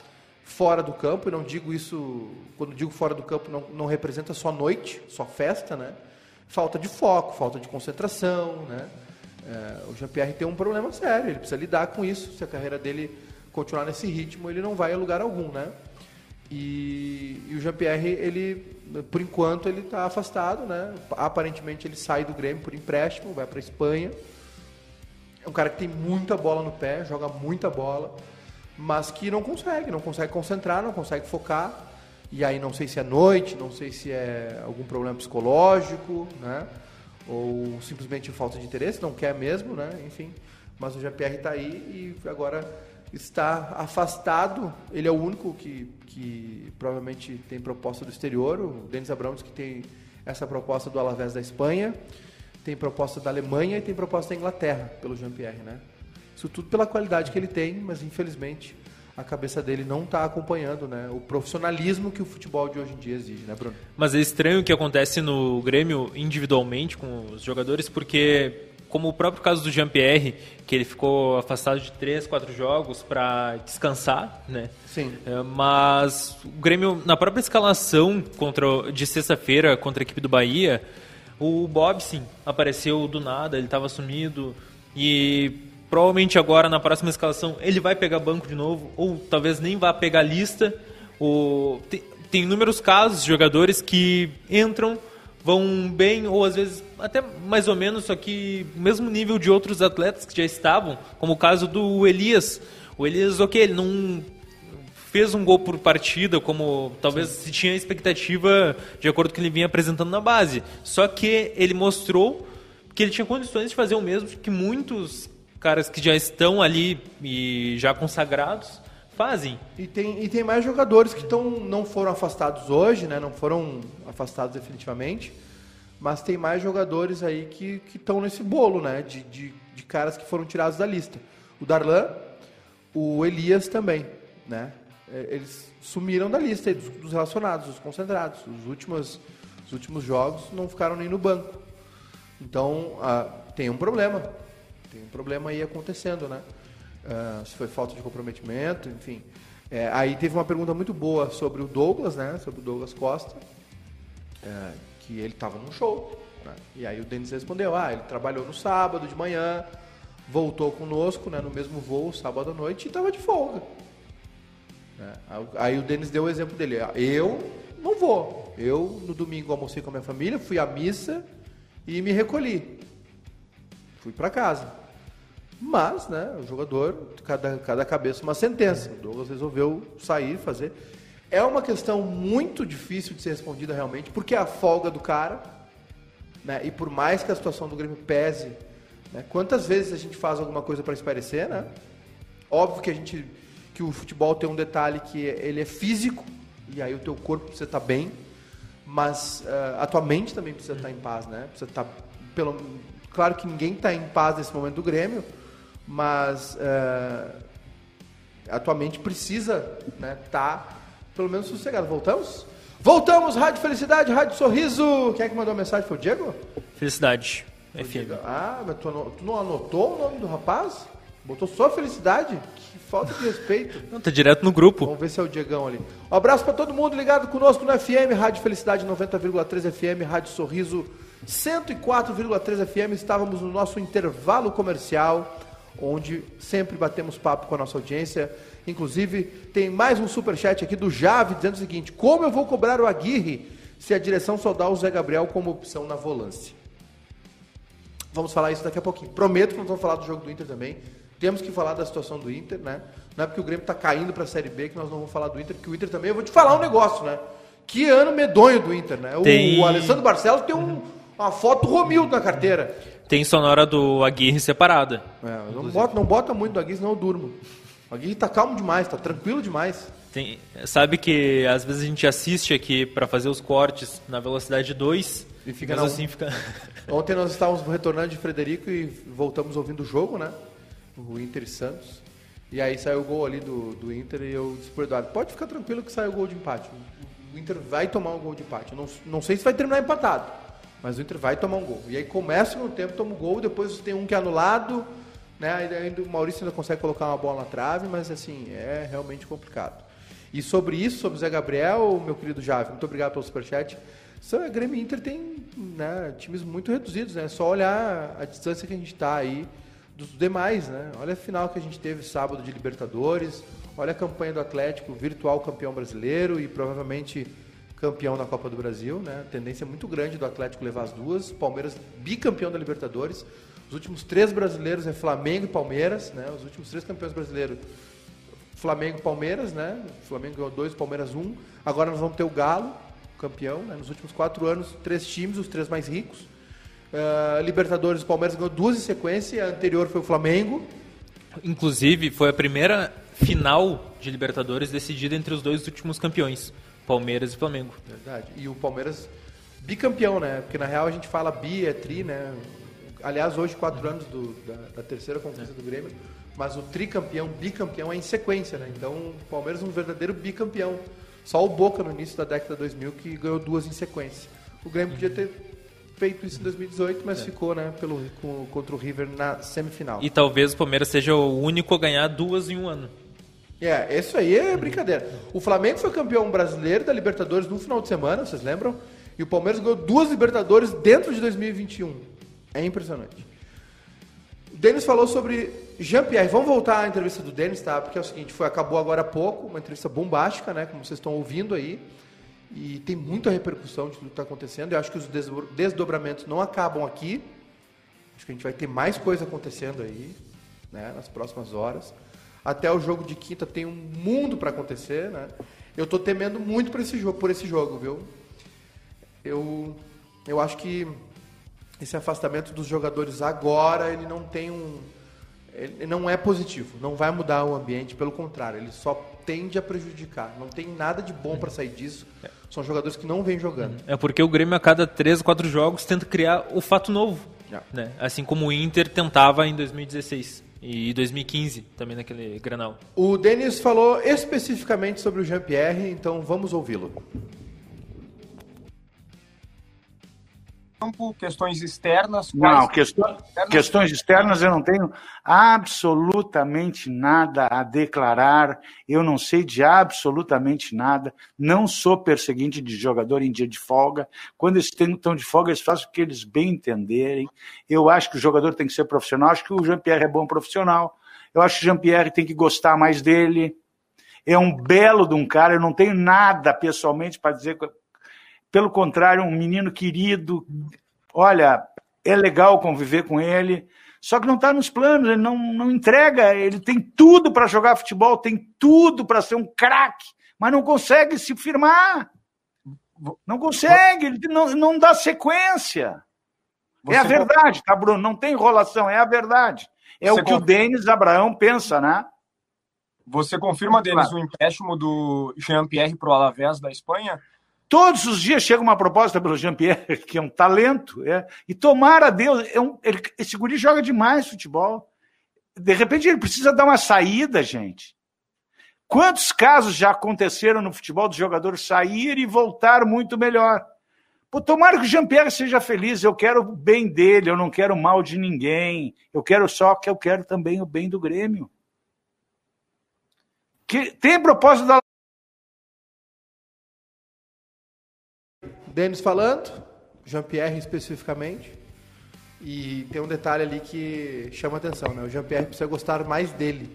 Fora do campo, e não digo isso, quando digo fora do campo, não, não representa só noite, só festa, né? Falta de foco, falta de concentração, né? É, o Jean-Pierre tem um problema sério, ele precisa lidar com isso. Se a carreira dele continuar nesse ritmo, ele não vai a lugar algum, né? E, e o Jean-Pierre, ele, por enquanto, ele está afastado, né? Aparentemente ele sai do Grêmio por empréstimo, vai para a Espanha. É um cara que tem muita bola no pé, joga muita bola mas que não consegue, não consegue concentrar, não consegue focar. E aí não sei se é noite, não sei se é algum problema psicológico, né? Ou simplesmente falta de interesse, não quer mesmo, né? Enfim. Mas o Jean-Pierre está aí e agora está afastado. Ele é o único que, que provavelmente tem proposta do exterior. O Denis Abrams que tem essa proposta do Alavés da Espanha, tem proposta da Alemanha e tem proposta da Inglaterra pelo Jean-Pierre, né? Isso tudo pela qualidade que ele tem, mas infelizmente a cabeça dele não está acompanhando né, o profissionalismo que o futebol de hoje em dia exige, né, Bruno? Mas é estranho o que acontece no Grêmio individualmente com os jogadores, porque, como o próprio caso do Jean-Pierre, que ele ficou afastado de três, quatro jogos para descansar, né? Sim. É, mas o Grêmio, na própria escalação contra, de sexta-feira contra a equipe do Bahia, o Bob, sim, apareceu do nada, ele estava sumido. E Provavelmente agora na próxima escalação ele vai pegar banco de novo, ou talvez nem vá pegar lista. Tem, tem inúmeros casos de jogadores que entram, vão bem, ou às vezes até mais ou menos, só que mesmo nível de outros atletas que já estavam, como o caso do Elias. O Elias, ok, ele não fez um gol por partida, como talvez Sim. se tinha expectativa de acordo com o que ele vinha apresentando na base. Só que ele mostrou que ele tinha condições de fazer o mesmo que muitos caras que já estão ali e já consagrados fazem. E tem, e tem mais jogadores que tão, não foram afastados hoje, né? Não foram afastados definitivamente. Mas tem mais jogadores aí que estão nesse bolo, né? De, de, de, caras que foram tirados da lista. O Darlan, o Elias também, né? É, eles sumiram da lista dos, dos relacionados, dos concentrados. Os últimos, os últimos jogos não ficaram nem no banco. Então, ah, tem um problema. Um problema aí acontecendo, né? Uh, se foi falta de comprometimento, enfim. É, aí teve uma pergunta muito boa sobre o Douglas, né? Sobre o Douglas Costa, é, que ele estava num show. Né? E aí o Denis respondeu, ah, ele trabalhou no sábado de manhã, voltou conosco, né? No mesmo voo, sábado à noite, e estava de folga. Né? Aí o Denis deu o exemplo dele. Ah, eu não vou. Eu, no domingo, almocei com a minha família, fui à missa e me recolhi. Fui para casa. Mas, né, o jogador, cada, cada cabeça uma sentença. O Douglas resolveu sair, fazer. É uma questão muito difícil de ser respondida realmente, porque é a folga do cara, né, e por mais que a situação do Grêmio pese, né, quantas vezes a gente faz alguma coisa para esparecer, né? Óbvio que a gente que o futebol tem um detalhe que ele é físico, e aí o teu corpo precisa estar bem, mas uh, a tua mente também precisa estar em paz, né? Precisa estar pelo claro que ninguém está em paz nesse momento do Grêmio, mas atualmente precisa estar né, tá, pelo menos sossegado. Voltamos? Voltamos, Rádio Felicidade, Rádio Sorriso. Quem é que mandou a mensagem? Foi o Diego? Felicidade. É. Ah, mas tu, tu, não anotou o nome do rapaz? Botou só Felicidade? Que falta de respeito. Não, tá direto no grupo. Vamos ver se é o Diegão ali. Um abraço para todo mundo ligado conosco no FM, Rádio Felicidade 90,3 FM, Rádio Sorriso 104,3 FM. Estávamos no nosso intervalo comercial onde sempre batemos papo com a nossa audiência. Inclusive, tem mais um superchat aqui do Jave dizendo o seguinte: Como eu vou cobrar o Aguirre se a direção só dá o Zé Gabriel como opção na volância? Vamos falar isso daqui a pouquinho. Prometo que nós vamos falar do jogo do Inter também. Temos que falar da situação do Inter, né? Não é porque o Grêmio está caindo para a Série B que nós não vamos falar do Inter, porque o Inter também. Eu vou te falar um negócio, né? Que ano medonho do Inter, né? Tem... O Alessandro Barcelos tem um, uma foto Romildo na carteira. Tem sonora do Aguirre separada. É, não, bota, não bota muito do Aguirre, senão eu durmo. O Aguirre tá calmo demais, tá tranquilo demais. Tem, sabe que às vezes a gente assiste aqui para fazer os cortes na velocidade 2 e fica mas assim fica. [laughs] Ontem nós estávamos retornando de Frederico e voltamos ouvindo o jogo, né? O Inter e Santos. E aí saiu o gol ali do, do Inter e eu disse pro Eduardo, pode ficar tranquilo que saiu o gol de empate. O Inter vai tomar um gol de empate. Eu não, não sei se vai terminar empatado. Mas o Inter vai tomar um gol. E aí começa no tempo, toma um gol, depois tem um que é anulado, né? Ainda o Maurício ainda consegue colocar uma bola na trave, mas assim, é realmente complicado. E sobre isso, sobre o Zé Gabriel, meu querido Jave, muito obrigado pelo superchat. São, a Grêmio Inter tem né, times muito reduzidos, né? É só olhar a distância que a gente está aí dos demais, né? Olha a final que a gente teve sábado de Libertadores, olha a campanha do Atlético, virtual campeão brasileiro e provavelmente campeão da Copa do Brasil, né? Tendência muito grande do Atlético levar as duas. Palmeiras bicampeão da Libertadores. Os últimos três brasileiros é Flamengo e Palmeiras, né? Os últimos três campeões brasileiros, Flamengo e Palmeiras, né? O Flamengo ganhou dois, Palmeiras um. Agora nós vamos ter o Galo, campeão, né? Nos últimos quatro anos, três times, os três mais ricos. Uh, Libertadores, o Palmeiras ganhou duas em sequência, a anterior foi o Flamengo. Inclusive, foi a primeira final de Libertadores decidida entre os dois últimos campeões. Palmeiras e Flamengo. Verdade. E o Palmeiras bicampeão, né? Porque na real a gente fala bi, é tri, né? Aliás, hoje, quatro anos do, da, da, terceira conquista é. do Grêmio, mas o tricampeão, bicampeão é em sequência, né? Então o Palmeiras é um verdadeiro bicampeão. Só o Boca no início da década 2000 que ganhou duas em sequência. O Grêmio podia ter feito isso em 2018, mas é. ficou né, pelo, com, contra o River na semifinal. E talvez o Palmeiras seja o único a ganhar duas em um ano. É, isso aí é brincadeira. O Flamengo foi campeão brasileiro da Libertadores no final de semana, vocês lembram? E o Palmeiras ganhou duas Libertadores dentro de 2021. É impressionante. O Denis falou sobre Jean-Pierre. Vamos voltar à entrevista do Denis, tá? Porque é o seguinte, foi, acabou agora há pouco, uma entrevista bombástica, né? Como vocês estão ouvindo aí. E tem muita repercussão de tudo que está acontecendo. Eu acho que os desdobramentos não acabam aqui. Acho que a gente vai ter mais coisa acontecendo aí, né? Nas próximas horas. Até o jogo de quinta tem um mundo para acontecer, né? Eu estou temendo muito por esse jogo, por esse jogo, viu? Eu, eu acho que esse afastamento dos jogadores agora ele não tem um, ele não é positivo, não vai mudar o ambiente, pelo contrário, ele só tende a prejudicar. Não tem nada de bom para sair disso. São jogadores que não vêm jogando. É porque o Grêmio a cada três, quatro jogos tenta criar o fato novo, é. né? Assim como o Inter tentava em 2016. E 2015 também naquele Granal. O Denis falou especificamente sobre o Jean-Pierre, então vamos ouvi-lo. Campo, questões externas. Não, questões, externas? questões externas eu não tenho absolutamente nada a declarar, eu não sei de absolutamente nada, não sou perseguinte de jogador em dia de folga. Quando eles estão de folga, eles fazem o que eles bem entenderem. Eu acho que o jogador tem que ser profissional, acho que o Jean-Pierre é bom profissional, eu acho que o Jean-Pierre tem que gostar mais dele. É um belo de um cara, eu não tenho nada pessoalmente para dizer pelo contrário, um menino querido. Olha, é legal conviver com ele, só que não está nos planos, ele não, não entrega, ele tem tudo para jogar futebol, tem tudo para ser um craque, mas não consegue se firmar. Não consegue, ele não, não dá sequência. Você é a verdade, tá, Bruno? Não tem enrolação, é a verdade. É Você o que confirma... o Denis Abraão pensa, né? Você confirma, Denis, o empréstimo do Jean-Pierre para o Alavés da Espanha? Todos os dias chega uma proposta pelo Jean-Pierre, [laughs] que é um talento, é, e tomara Deus, é um, ele, esse guri joga demais futebol. De repente ele precisa dar uma saída, gente. Quantos casos já aconteceram no futebol dos jogadores sair e voltar muito melhor? Pô, tomara que o Jean-Pierre seja feliz, eu quero o bem dele, eu não quero o mal de ninguém, eu quero só que eu quero também o bem do Grêmio. Que, tem propósito da Denis falando, Jean-Pierre especificamente. E tem um detalhe ali que chama atenção, né? O Jean-Pierre precisa gostar mais dele.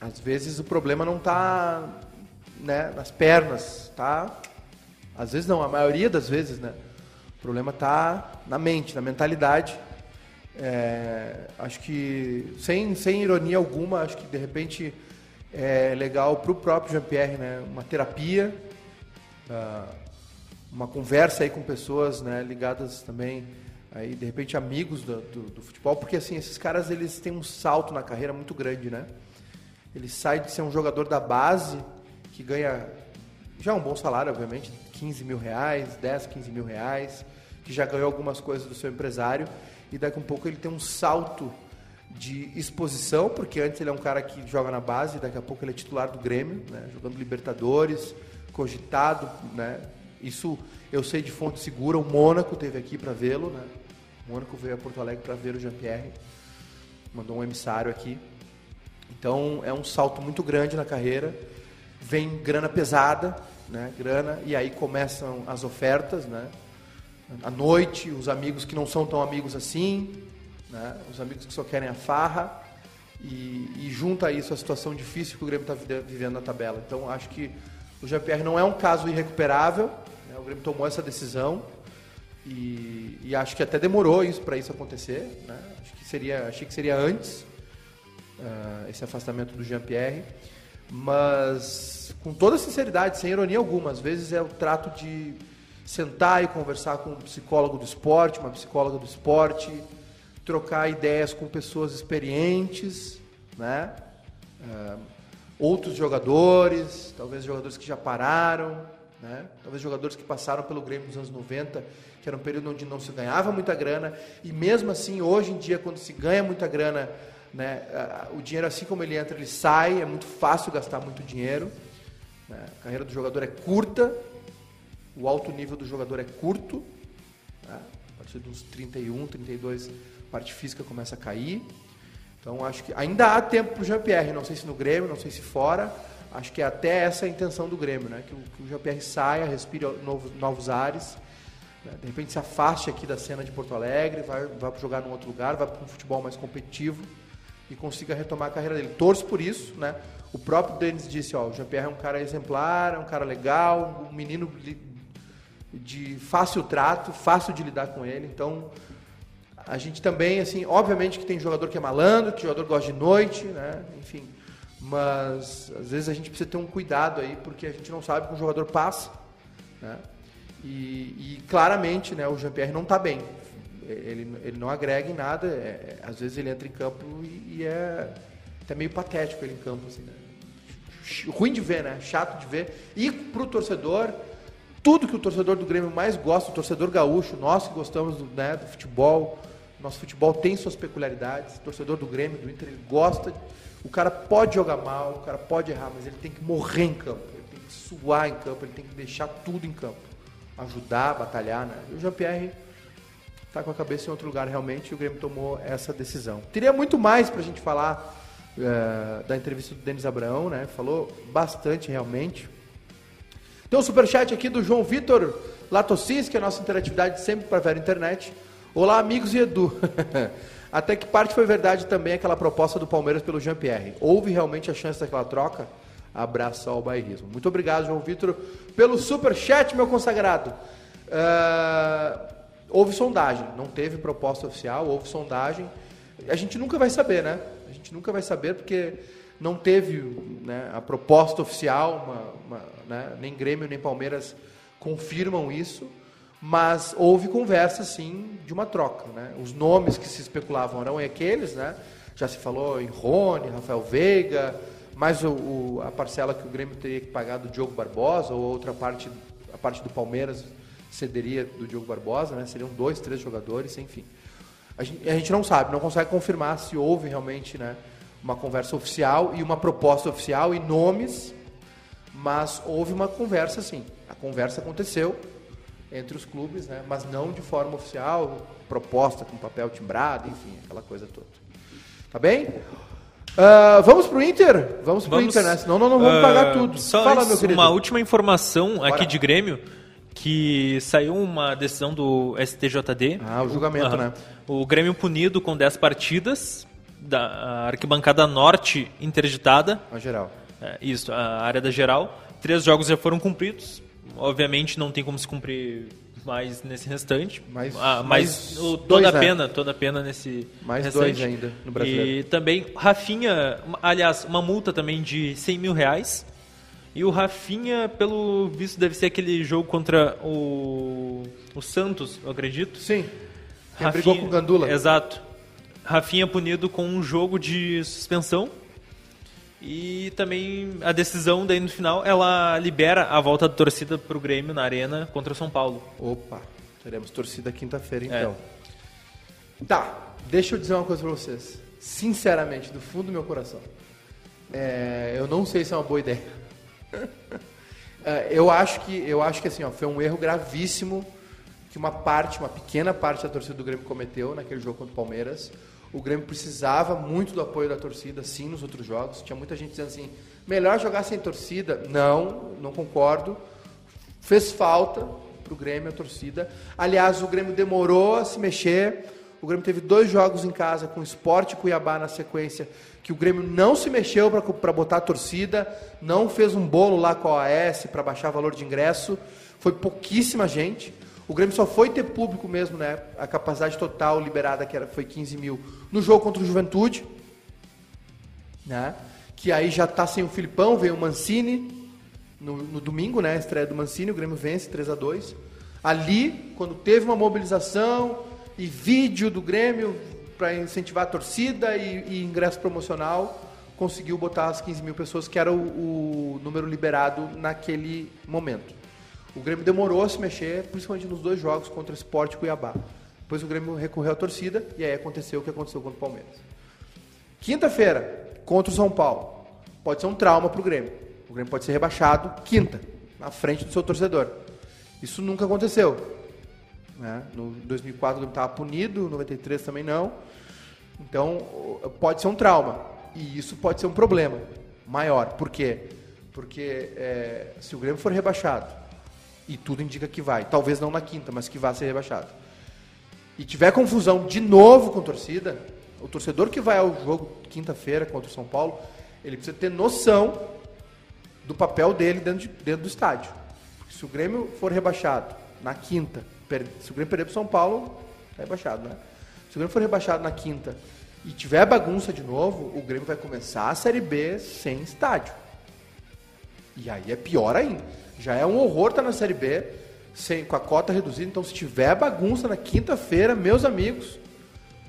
Às vezes o problema não está né, nas pernas, tá? Às vezes não, a maioria das vezes, né? O problema está na mente, na mentalidade. É, acho que, sem, sem ironia alguma, acho que de repente é legal para o próprio Jean-Pierre, né? Uma terapia, uh, uma conversa aí com pessoas né, ligadas também, aí de repente amigos do, do, do, futebol, porque assim, esses caras eles têm um salto na carreira muito grande, né? Ele sai de ser um jogador da base, que ganha já um bom salário, obviamente, 15 mil reais, 10, 15 mil reais, que já ganhou algumas coisas do seu empresário, e daqui a um pouco ele tem um salto de exposição, porque antes ele é um cara que joga na base, daqui a pouco ele é titular do Grêmio, né, jogando Libertadores, cogitado, né? Isso eu sei de fonte segura. O Mônaco teve aqui para vê-lo, né? O Mônaco veio a Porto Alegre para ver o Jean-Pierre. Mandou um emissário aqui. Então é um salto muito grande na carreira. Vem grana pesada, né? Grana e aí começam as ofertas, né? À noite, os amigos que não são tão amigos assim, né? Os amigos que só querem a farra e, e junta isso a situação difícil que o Grêmio está vivendo na tabela. Então acho que o Jean-Pierre não é um caso irrecuperável. Né? O Grêmio tomou essa decisão e, e acho que até demorou isso para isso acontecer. Né? Acho que seria, achei que seria antes uh, esse afastamento do Jean-Pierre, mas com toda sinceridade, sem ironia alguma, às vezes é o trato de sentar e conversar com um psicólogo do esporte, uma psicóloga do esporte, trocar ideias com pessoas experientes, né? Uh, outros jogadores, talvez jogadores que já pararam, né? talvez jogadores que passaram pelo Grêmio nos anos 90, que era um período onde não se ganhava muita grana, e mesmo assim, hoje em dia, quando se ganha muita grana, né, o dinheiro, assim como ele entra, ele sai, é muito fácil gastar muito dinheiro. Né? A carreira do jogador é curta, o alto nível do jogador é curto, né? a partir dos 31, 32, a parte física começa a cair. Então acho que ainda há tempo para o Jean-Pierre, não sei se no Grêmio, não sei se fora. Acho que é até essa a intenção do Grêmio, né? que o, que o Jean-Pierre saia, respire novos, novos ares, né? de repente se afaste aqui da cena de Porto Alegre, vai, vai jogar num outro lugar, vai para um futebol mais competitivo e consiga retomar a carreira dele. Torço por isso, né? O próprio Denis disse, ó, o Jean-Pierre é um cara exemplar, é um cara legal, um menino de fácil trato, fácil de lidar com ele. Então, a gente também, assim, obviamente que tem jogador que é malandro, que jogador gosta de noite, né? Enfim, mas às vezes a gente precisa ter um cuidado aí, porque a gente não sabe como o jogador passa, né? E, e claramente, né, o Jean-Pierre não está bem. Ele, ele não agrega em nada, é, às vezes ele entra em campo e, e, é até meio patético ele em campo, assim, né? Ruim de ver, né? Chato de ver. E para o torcedor, tudo que o torcedor do Grêmio mais gosta, o torcedor gaúcho, nós que gostamos do, né, do futebol, nosso futebol tem suas peculiaridades. O torcedor do Grêmio, do Inter, ele gosta. O cara pode jogar mal, o cara pode errar, mas ele tem que morrer em campo. Ele tem que suar em campo, ele tem que deixar tudo em campo. Ajudar, batalhar, né? E o Jean-Pierre está com a cabeça em outro lugar realmente e o Grêmio tomou essa decisão. Teria muito mais para a gente falar uh, da entrevista do Denis Abraão, né? Falou bastante realmente. Tem um superchat aqui do João Vitor Latossis, que é a nossa interatividade sempre para a internet. Olá, amigos e Edu. [laughs] Até que parte foi verdade também aquela proposta do Palmeiras pelo Jean-Pierre? Houve realmente a chance daquela troca? Abraço ao bairrismo. Muito obrigado, João Vitor, pelo super chat, meu consagrado. Uh, houve sondagem, não teve proposta oficial, houve sondagem. A gente nunca vai saber, né? A gente nunca vai saber porque não teve né, a proposta oficial, uma, uma, né, nem Grêmio nem Palmeiras confirmam isso mas houve conversa sim de uma troca, né? Os nomes que se especulavam eram aqueles, né? Já se falou em Rony, Rafael Veiga, mais o, o, a parcela que o Grêmio teria que pagar do Diogo Barbosa ou outra parte, a parte do Palmeiras cederia do Diogo Barbosa, né? Seriam dois, três jogadores, enfim. A gente, a gente não sabe, não consegue confirmar se houve realmente, né? Uma conversa oficial e uma proposta oficial e nomes, mas houve uma conversa sim. A conversa aconteceu entre os clubes, né? mas não de forma oficial, proposta com papel timbrado, enfim, aquela coisa toda. Tá bem? Uh, vamos pro Inter? Vamos pro vamos, Inter, né? Senão não, não vamos uh, pagar tudo. Só Fala, querido. uma última informação Bora. aqui de Grêmio, que saiu uma decisão do STJD. Ah, o julgamento, o, né? O Grêmio punido com 10 partidas, da arquibancada norte interditada. A geral. É, isso, a área da geral. Três jogos já foram cumpridos, Obviamente não tem como se cumprir mais nesse restante. Mais, ah, mais o, toda dois, a né? pena, toda a pena nesse mais restante. dois ainda no brasileiro. E também Rafinha, aliás, uma multa também de 100 mil reais. E o Rafinha, pelo visto, deve ser aquele jogo contra o, o Santos, eu acredito. Sim. Rafinha, brigou com o Gandula. Exato. Rafinha punido com um jogo de suspensão e também a decisão daí no final, ela libera a volta da torcida para o Grêmio na arena contra o São Paulo. Opa, teremos torcida quinta-feira então. É. Tá, deixa eu dizer uma coisa para vocês. Sinceramente, do fundo do meu coração. É, eu não sei se é uma boa ideia. [laughs] é, eu acho que eu acho que assim, ó, foi um erro gravíssimo que uma parte, uma pequena parte da torcida do Grêmio cometeu naquele jogo contra o Palmeiras O Grêmio precisava muito do apoio da torcida, sim, nos outros jogos. Tinha muita gente dizendo assim: melhor jogar sem torcida. Não, não concordo. Fez falta para o Grêmio a torcida. Aliás, o Grêmio demorou a se mexer. O Grêmio teve dois jogos em casa com o Sport e Cuiabá na sequência, que o Grêmio não se mexeu para botar a torcida, não fez um bolo lá com a OAS para baixar o valor de ingresso. Foi pouquíssima gente. O Grêmio só foi ter público mesmo, né? A capacidade total liberada que era, foi 15 mil no jogo contra o Juventude, né? Que aí já está sem o Filipão, veio o Mancini no, no, domingo, né? A estreia do Mancini, o Grêmio vence 3 a 2 Ali, quando teve uma mobilização e vídeo do Grêmio para incentivar a torcida e, e, ingresso promocional, conseguiu botar as 15 mil pessoas, que era o, o número liberado naquele momento. O Grêmio demorou a se mexer, principalmente nos dois jogos contra o Sport e Cuiabá. Depois o Grêmio recorreu à torcida e aí aconteceu o que aconteceu contra o Palmeiras. Quinta-feira, contra o São Paulo. Pode ser um trauma para o Grêmio. O Grêmio pode ser rebaixado quinta, na frente do seu torcedor. Isso nunca aconteceu. Né? No 2004 o Grêmio estava punido, no 93 também não. Então pode ser um trauma. E isso pode ser um problema maior. Por quê? Porque é, se o Grêmio for rebaixado e tudo indica que vai. Talvez não na quinta, mas que vai ser rebaixado. E tiver confusão de novo com torcida, o torcedor que vai ao jogo quinta-feira contra o São Paulo, ele precisa ter noção do papel dele dentro, de, dentro do estádio. Porque se o Grêmio for rebaixado na quinta, se o Grêmio perder para o São Paulo, é rebaixado, né? Se o Grêmio for rebaixado na quinta e tiver bagunça de novo, o Grêmio vai começar a Série B sem estádio. E aí é pior ainda. Já é um horror estar tá na Série B, sem, com a cota reduzida. Então, se tiver bagunça na quinta-feira, meus amigos,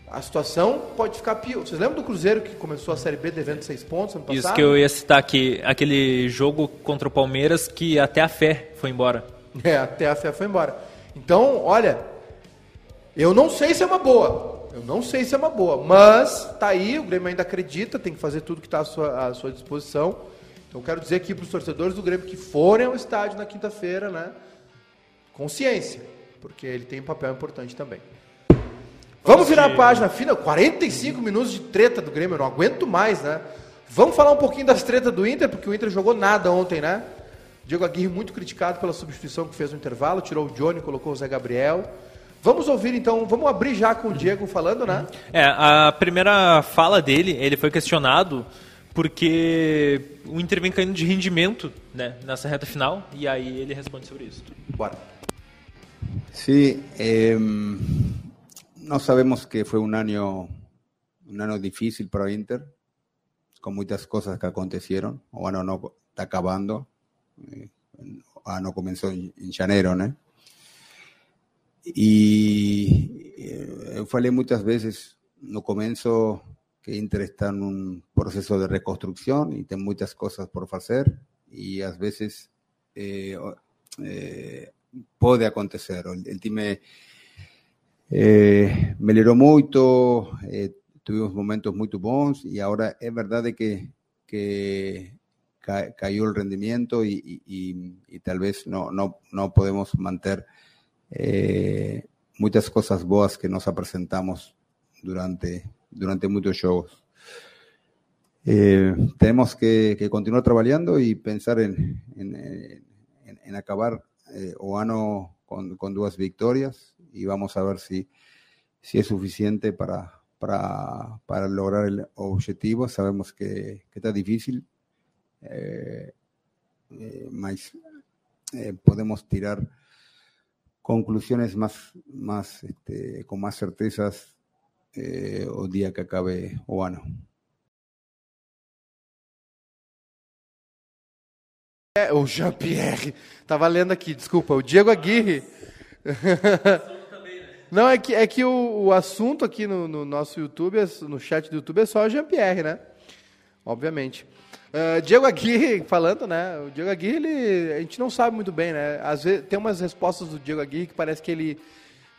a situação pode ficar pior. Vocês lembram do Cruzeiro que começou a Série B devendo seis pontos ano passado? Isso que eu ia citar aqui, aquele jogo contra o Palmeiras que até a fé foi embora. É, até a fé foi embora. Então, olha, eu não sei se é uma boa. Eu não sei se é uma boa, mas tá aí, o Grêmio ainda acredita, tem que fazer tudo que está à à sua disposição. Então quero dizer aqui para os torcedores do Grêmio que forem ao estádio na quinta-feira, né? Consciência, porque ele tem um papel importante também. Vamos virar a página final. 45 minutos de treta do Grêmio, eu não aguento mais, né? Vamos falar um pouquinho das tretas do Inter, porque o Inter jogou nada ontem, né? Diego Aguirre muito criticado pela substituição que fez no intervalo, tirou o Johnny, colocou o Zé Gabriel. Vamos ouvir então, vamos abrir já com o Diego falando, né? É, a primeira fala dele, ele foi questionado porque o Inter vem caindo de rendimento né, nessa reta final e aí ele responde sobre isso. Bora. Sí, eh, sabemos que foi um ano um ano difícil para o Inter, com muitas coisas que aconteceram. O ano não está acabando, eh, o ano começou em janeiro, né? E eu falei muitas vezes no começo que Inter está en un proceso de reconstrucción y tiene muchas cosas por hacer y a veces eh, eh, puede acontecer. El, time eh, melhorou muito, eh, tuvimos momentos muy bons y ahora es verdad de que, que ca, cayó el rendimiento y, y, y, y, tal vez no, no, no podemos mantener eh, muchas cosas boas que nos presentamos durante durante muchos shows. Eh, tenemos que, continuar trabajando y pensar en, en, acabar eh, o ano con, con, dos victorias y vamos a ver si, si es suficiente para, para, para lograr el objetivo. Sabemos que, que está difícil, eh, eh, podemos tirar conclusiones más, más este, con más certezas eh, o dia que acabe o ano. É, o Jean-Pierre. Tava lendo aqui, desculpa, o Diego Aguirre. Não, é que, é que o, o assunto aqui no, no, nosso YouTube, no chat do YouTube, é só o Jean-Pierre, né? Obviamente. Uh, Diego Aguirre, falando, né? O Diego Aguirre, ele, a gente não sabe muito bem, né? Às vezes tem umas respostas do Diego Aguirre que parece que ele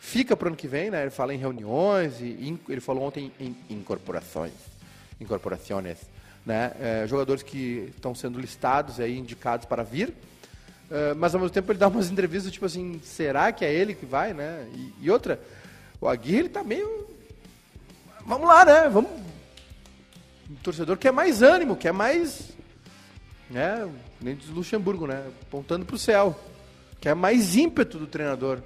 fica para o ano que vem, né? Ele fala em reuniões, e ele falou ontem em incorporações, incorporações, né? É, jogadores que estão sendo listados aí, indicados para vir, é, mas ao mesmo tempo ele dá umas entrevistas tipo assim, será que é ele que vai, né? E, e outra, o Aguirre ele tá meio vamos lá, né? Vamos. O torcedor quer mais ânimo, quer mais. Né? Nem diz Luxemburgo, né? Apontando pro céu. Quer mais ímpeto do treinador.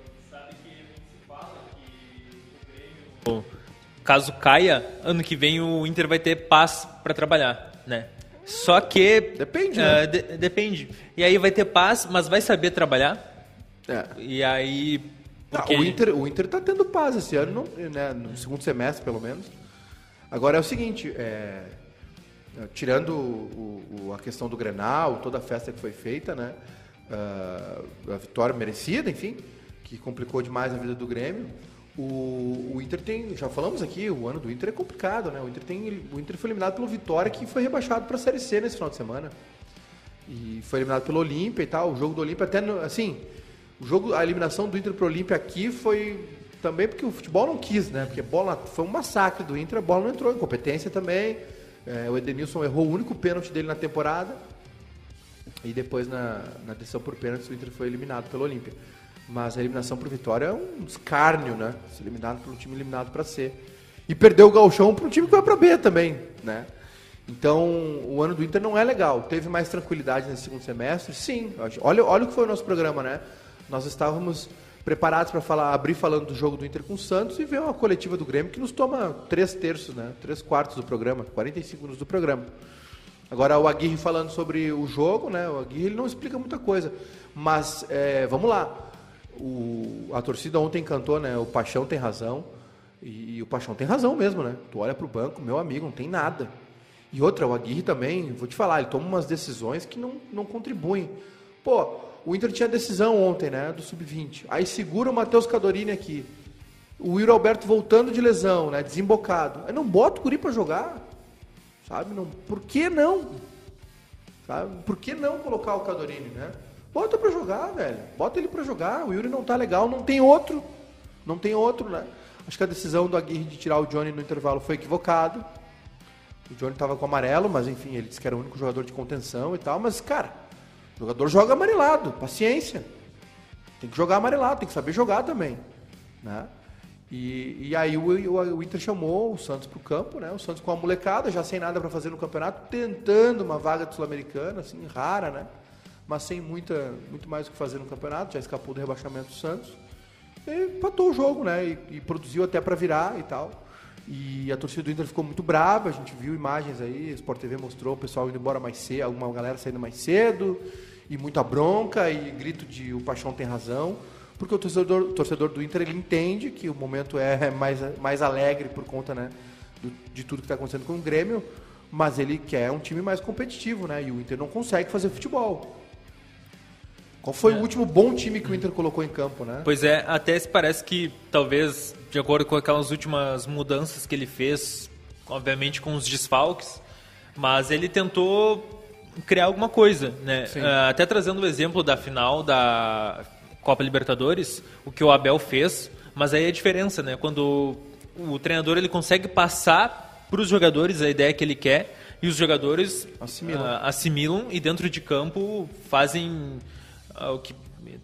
Caso caia, ano que vem o Inter vai ter paz para trabalhar, né? Só que. Depende, né? Uh, de, depende. E aí vai ter paz, mas vai saber trabalhar. É. E aí. Porque... o, Inter, o Inter tá tendo paz esse ano, né, no segundo semestre, pelo menos. Agora é o seguinte, é, tirando o, o, a questão do Grenal, toda a festa que foi feita, né? Uh, a vitória merecida, enfim, que complicou demais a vida do Grêmio. O, o, Inter tem, já falamos aqui, o ano do Inter é complicado, né? O Inter, tem, o Inter foi eliminado pelo Vitória, que foi rebaixado para a Série C nesse final de semana. E foi eliminado pelo Olímpia e tal. O jogo do Olímpia até, assim, o jogo, a eliminação do Inter pro Olímpia aqui foi também porque o futebol não quis, né? Porque bola foi um massacre do Inter, a bola não entrou em competência também. É, o Edenilson errou o único pênalti dele na temporada. E depois na, na decisão por pênalti o Inter foi eliminado pelo Olímpia. Mas a eliminação por vitória é um escárnio, né? Ser eliminado por um time eliminado para C. E perdeu o galchão para um time que vai para B também, né? Então, o ano do Inter não é legal. Teve mais tranquilidade nesse segundo semestre? Sim. Olha, olha o que foi o nosso programa, né? Nós estávamos preparados para falar, abrir falando do jogo do Inter com o Santos e ver uma coletiva do Grêmio que nos toma três terços, né? Três quartos do programa, 45 minutos do programa. Agora, o Aguirre falando sobre o jogo, né? O Aguirre ele não explica muita coisa. Mas, é, vamos lá. O, a torcida ontem cantou, né? O Paixão tem razão. E, e o Paixão tem razão mesmo, né? Tu olha para o banco, meu amigo, não tem nada. E outra, o Aguirre também, vou te falar, ele toma umas decisões que não, não contribuem. Pô, o Inter tinha decisão ontem, né? Do Sub-20. Aí segura o Matheus Cadorini aqui. O Will Alberto voltando de lesão, né? Desembocado. Aí não bota o Curi para jogar. Sabe? Não, por que não? Sabe? Por que não colocar o Cadorini, né? Bota para jogar, velho. Bota ele para jogar. O Yuri não tá legal, não tem outro. Não tem outro, né? Acho que a decisão do Aguirre de tirar o Johnny no intervalo foi equivocado. O Johnny tava com amarelo, mas enfim, ele disse que era o único jogador de contenção e tal. Mas, cara, o jogador joga amarelado, paciência. Tem que jogar amarelado, tem que saber jogar também. Né? E, e aí o, o, o, Inter chamou o Santos para o campo, né? O Santos com a molecada, já sem nada para fazer no campeonato, tentando uma vaga sul-americana, assim, rara, né? Mas sem muita, muito mais o que fazer no campeonato, já escapou do rebaixamento do Santos. E empatou o jogo, né? E, e produziu até para virar e tal. E a torcida do Inter ficou muito brava, a gente viu imagens aí, o Sport TV mostrou o pessoal indo embora mais cedo, alguma galera saindo mais cedo, e muita bronca, e grito de o Paixão tem razão, porque o torcedor, o torcedor do Inter ele entende que o momento é mais, mais alegre por conta né, do, de tudo que está acontecendo com o Grêmio, mas ele quer um time mais competitivo, né? E o Inter não consegue fazer futebol. Qual foi é. o último bom time que o Inter colocou em campo, né? Pois é, até se parece que talvez, de acordo com aquelas últimas mudanças que ele fez, obviamente com os desfalques, mas ele tentou criar alguma coisa, né? Uh, até trazendo o exemplo da final da Copa Libertadores, o que o Abel fez, mas aí é a diferença, né? Quando o treinador ele consegue passar para os jogadores a ideia que ele quer e os jogadores assimilam, uh, assimilam e dentro de campo fazem ah, o que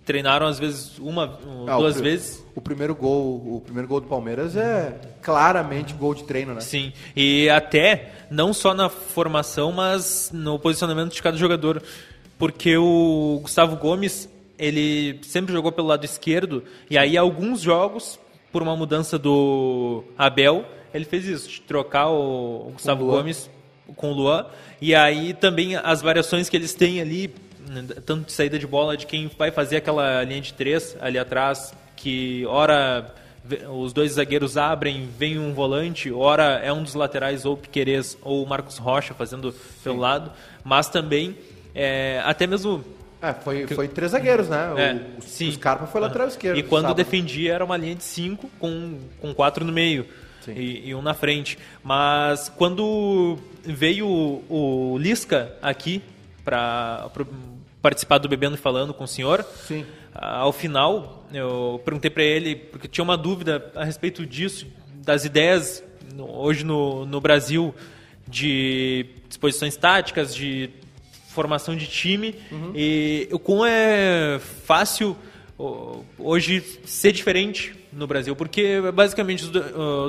treinaram às vezes uma, ah, duas o vezes. O primeiro gol, o primeiro gol do Palmeiras é claramente gol de treino, né? Sim. E até não só na formação, mas no posicionamento de cada jogador, porque o Gustavo Gomes, ele sempre jogou pelo lado esquerdo e aí alguns jogos por uma mudança do Abel, ele fez isso, de trocar o Gustavo Gomes com o Luan. E aí também as variações que eles têm ali tanto de saída de bola de quem vai fazer aquela linha de três ali atrás, que ora os dois zagueiros abrem, vem um volante, ora é um dos laterais ou Piquerez ou o Marcos Rocha fazendo Sim. pelo lado, mas também é, até mesmo é, foi, foi três zagueiros, né? É, o, sim. o Scarpa foi lateral esquerdo. E quando sábado. defendia era uma linha de cinco com, com quatro no meio e, e, um na frente. Mas quando veio o, o Lisca aqui para participar do Bebendo e Falando com o senhor. Sim. Ao final, eu perguntei para ele, porque tinha uma dúvida a respeito disso, das ideias hoje no, no Brasil de disposições táticas, de formação de time, uhum. e o quão é fácil hoje ser diferente no Brasil, porque basicamente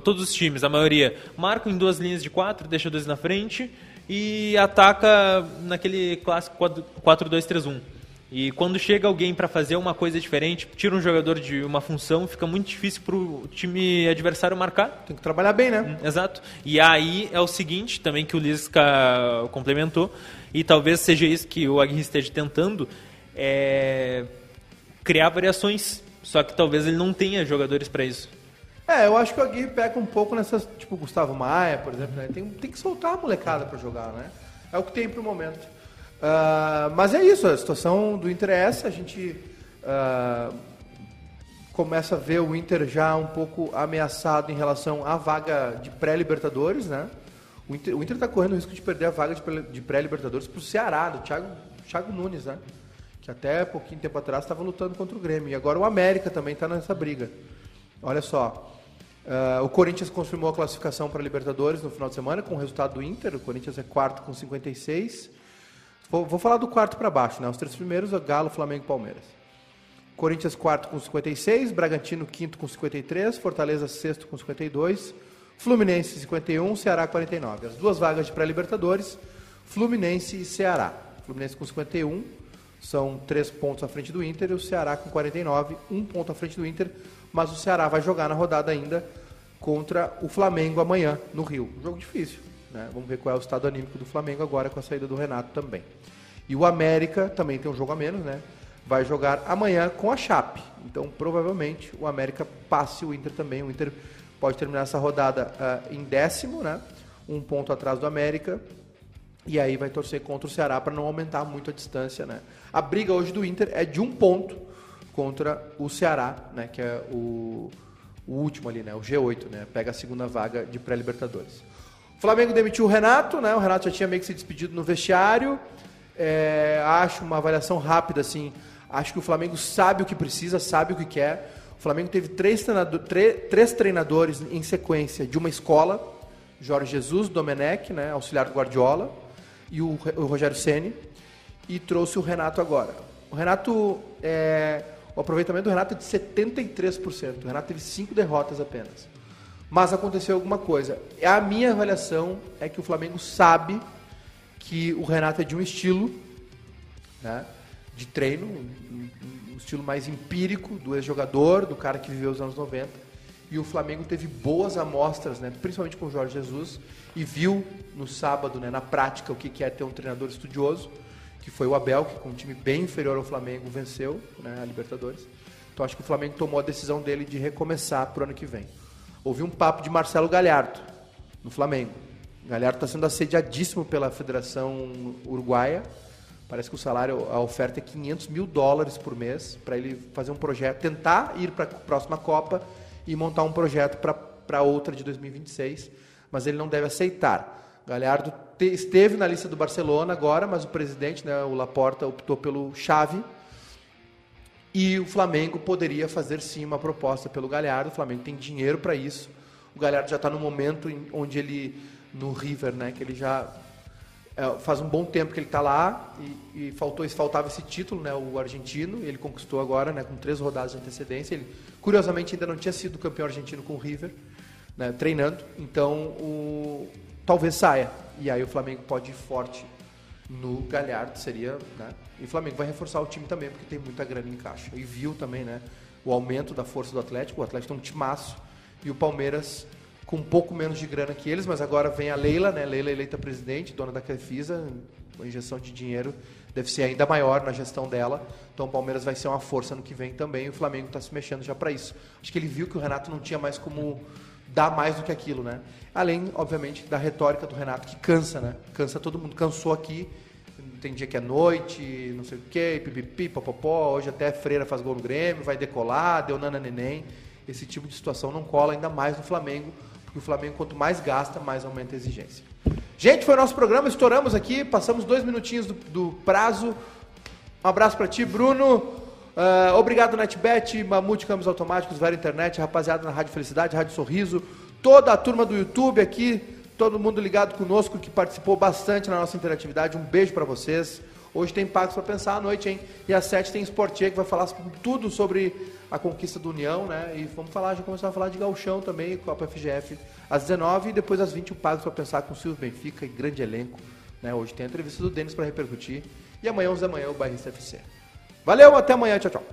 todos os times, a maioria, marcam em duas linhas de quatro, deixa dois na frente e ataca naquele clássico 4-2-3-1. E quando chega alguém para fazer uma coisa diferente, tira um jogador de uma função, fica muito difícil para o time adversário marcar. Tem que trabalhar bem, né? Hum, exato. E aí é o seguinte, também que o Lisca complementou, e talvez seja isso que o Aguirre esteja tentando, é criar variações. Só que talvez ele não tenha jogadores para isso. É, eu acho que o Aguirre peca um pouco nessas, tipo Gustavo Maia, por exemplo, né? tem, tem que soltar a molecada para jogar, né? É o que tem pro momento. Uh, mas é isso, a situação do Inter é essa, a gente uh, começa a ver o Inter já um pouco ameaçado em relação à vaga de pré-libertadores, né? O Inter está correndo o risco de perder a vaga de pré-libertadores para o Ceará, do Thiago, Thiago Nunes, né? que até pouquinho tempo atrás estava lutando contra o Grêmio. E agora o América também está nessa briga. Olha só. Uh, o Corinthians confirmou a classificação para a Libertadores no final de semana com o resultado do Inter. O Corinthians é quarto com 56. Vou, vou falar do quarto para baixo, né? Os três primeiros, Galo, Flamengo e Palmeiras. Corinthians quarto com 56, Bragantino quinto com 53, Fortaleza sexto com 52, Fluminense 51, Ceará 49. As duas vagas de pré-libertadores, Fluminense e Ceará. Fluminense com 51, são três pontos à frente do Inter e o Ceará com 49, um ponto à frente do Inter, mas o Ceará vai jogar na rodada ainda contra o Flamengo amanhã no Rio. Um jogo difícil, né? Vamos ver qual é o estado anímico do Flamengo agora com a saída do Renato também. E o América também tem um jogo a menos, né? Vai jogar amanhã com a Chape. Então, provavelmente, o América passe o Inter também. O Inter pode terminar essa rodada uh, em décimo, né? Um ponto atrás do América e aí vai torcer contra o Ceará para não aumentar muito a distância, né? A briga hoje do Inter é de um ponto contra o Ceará, né? Que é o, o último ali, né? O G8, né? Pega a segunda vaga de pré-libertadores. O Flamengo demitiu o Renato, né? O Renato já tinha meio que se despedido no vestiário. É, acho uma avaliação rápida, assim. Acho que o Flamengo sabe o que precisa, sabe o que quer. O Flamengo teve três, três treinadores em sequência de uma escola. Jorge Jesus, Domenech, né? Auxiliar do Guardiola e o, o Rogério Ceni e trouxe o Renato agora. O Renato, é, o aproveitamento do Renato é de 73%. O Renato teve cinco derrotas apenas. Mas aconteceu alguma coisa. A minha avaliação é que o Flamengo sabe que o Renato é de um estilo né, de treino, um, um estilo mais empírico do ex-jogador, do cara que viveu os anos 90 e o Flamengo teve boas amostras, né, principalmente com o Jorge Jesus, e viu no sábado, né, na prática, o que é ter um treinador estudioso, que foi o Abel, que com um time bem inferior ao Flamengo venceu né, a Libertadores. Então acho que o Flamengo tomou a decisão dele de recomeçar para o ano que vem. Houve um papo de Marcelo Galhardo no Flamengo. Galhardo está sendo assediadíssimo pela Federação Uruguaia. Parece que o salário, a oferta é 500 mil dólares por mês para ele fazer um projeto, tentar ir para a próxima Copa e montar um projeto para outra de 2026, mas ele não deve aceitar. Galhardo te, esteve na lista do Barcelona agora, mas o presidente, né, o Laporta, optou pelo Xavi. E o Flamengo poderia fazer sim uma proposta pelo Galhardo. O Flamengo tem dinheiro para isso. O Galhardo já está no momento em, onde ele no River, né, que ele já é, faz um bom tempo que ele está lá e, e, faltou, faltava esse título, né, o argentino, ele conquistou agora, né, com três rodadas de antecedência. Ele, curiosamente, ainda não tinha sido campeão argentino com o River, né, treinando. Então, o, talvez saia. E aí o Flamengo pode ir forte no Galhardo, seria, né? E o Flamengo vai reforçar o time também, porque tem muita grana em caixa. E viu também, né, o aumento da força do Atlético. O Atlético tem um timaço e o Palmeiras com um pouco menos de grana que eles, mas agora vem a Leila, né? Leila eleita presidente, dona da Crefisa, a injeção de dinheiro deve ser ainda maior na gestão dela. Então o Palmeiras vai ser uma força no que vem também. E o Flamengo está se mexendo já para isso. Acho que ele viu que o Renato não tinha mais como dar mais do que aquilo, né? Além, obviamente, da retórica do Renato que cansa, né? Cansa todo mundo. Cansou aqui. Tem dia que é noite, não sei o quê, pipipi, popopó. Hoje até Freira faz gol no Grêmio, vai decolar, deu nana neném. Esse tipo de situação não cola ainda mais no Flamengo porque o Flamengo, quanto mais gasta, mais aumenta a exigência. Gente, foi o nosso programa, estouramos aqui, passamos dois minutinhos do, do prazo. Um abraço para ti, Bruno. Uh, obrigado, NetBet, Mamute Câmbios Automáticos, Vera Internet, rapaziada na Rádio Felicidade, Rádio Sorriso, toda a turma do YouTube aqui, todo mundo ligado conosco que participou bastante na nossa interatividade. Um beijo para vocês. Hoje tem Pagos para Pensar à noite, hein? E às 7 tem Esportier, que vai falar tudo sobre a conquista do União, né? E vamos falar, já começar a falar de Galchão também, Copa FGF às 19 e depois às 20 o Pagos para Pensar com o Silvio Benfica e grande elenco. Né? Hoje tem a entrevista do Denis para repercutir. E amanhã, 11 da manhã, o Bairrista FC. Valeu, até amanhã, tchau, tchau.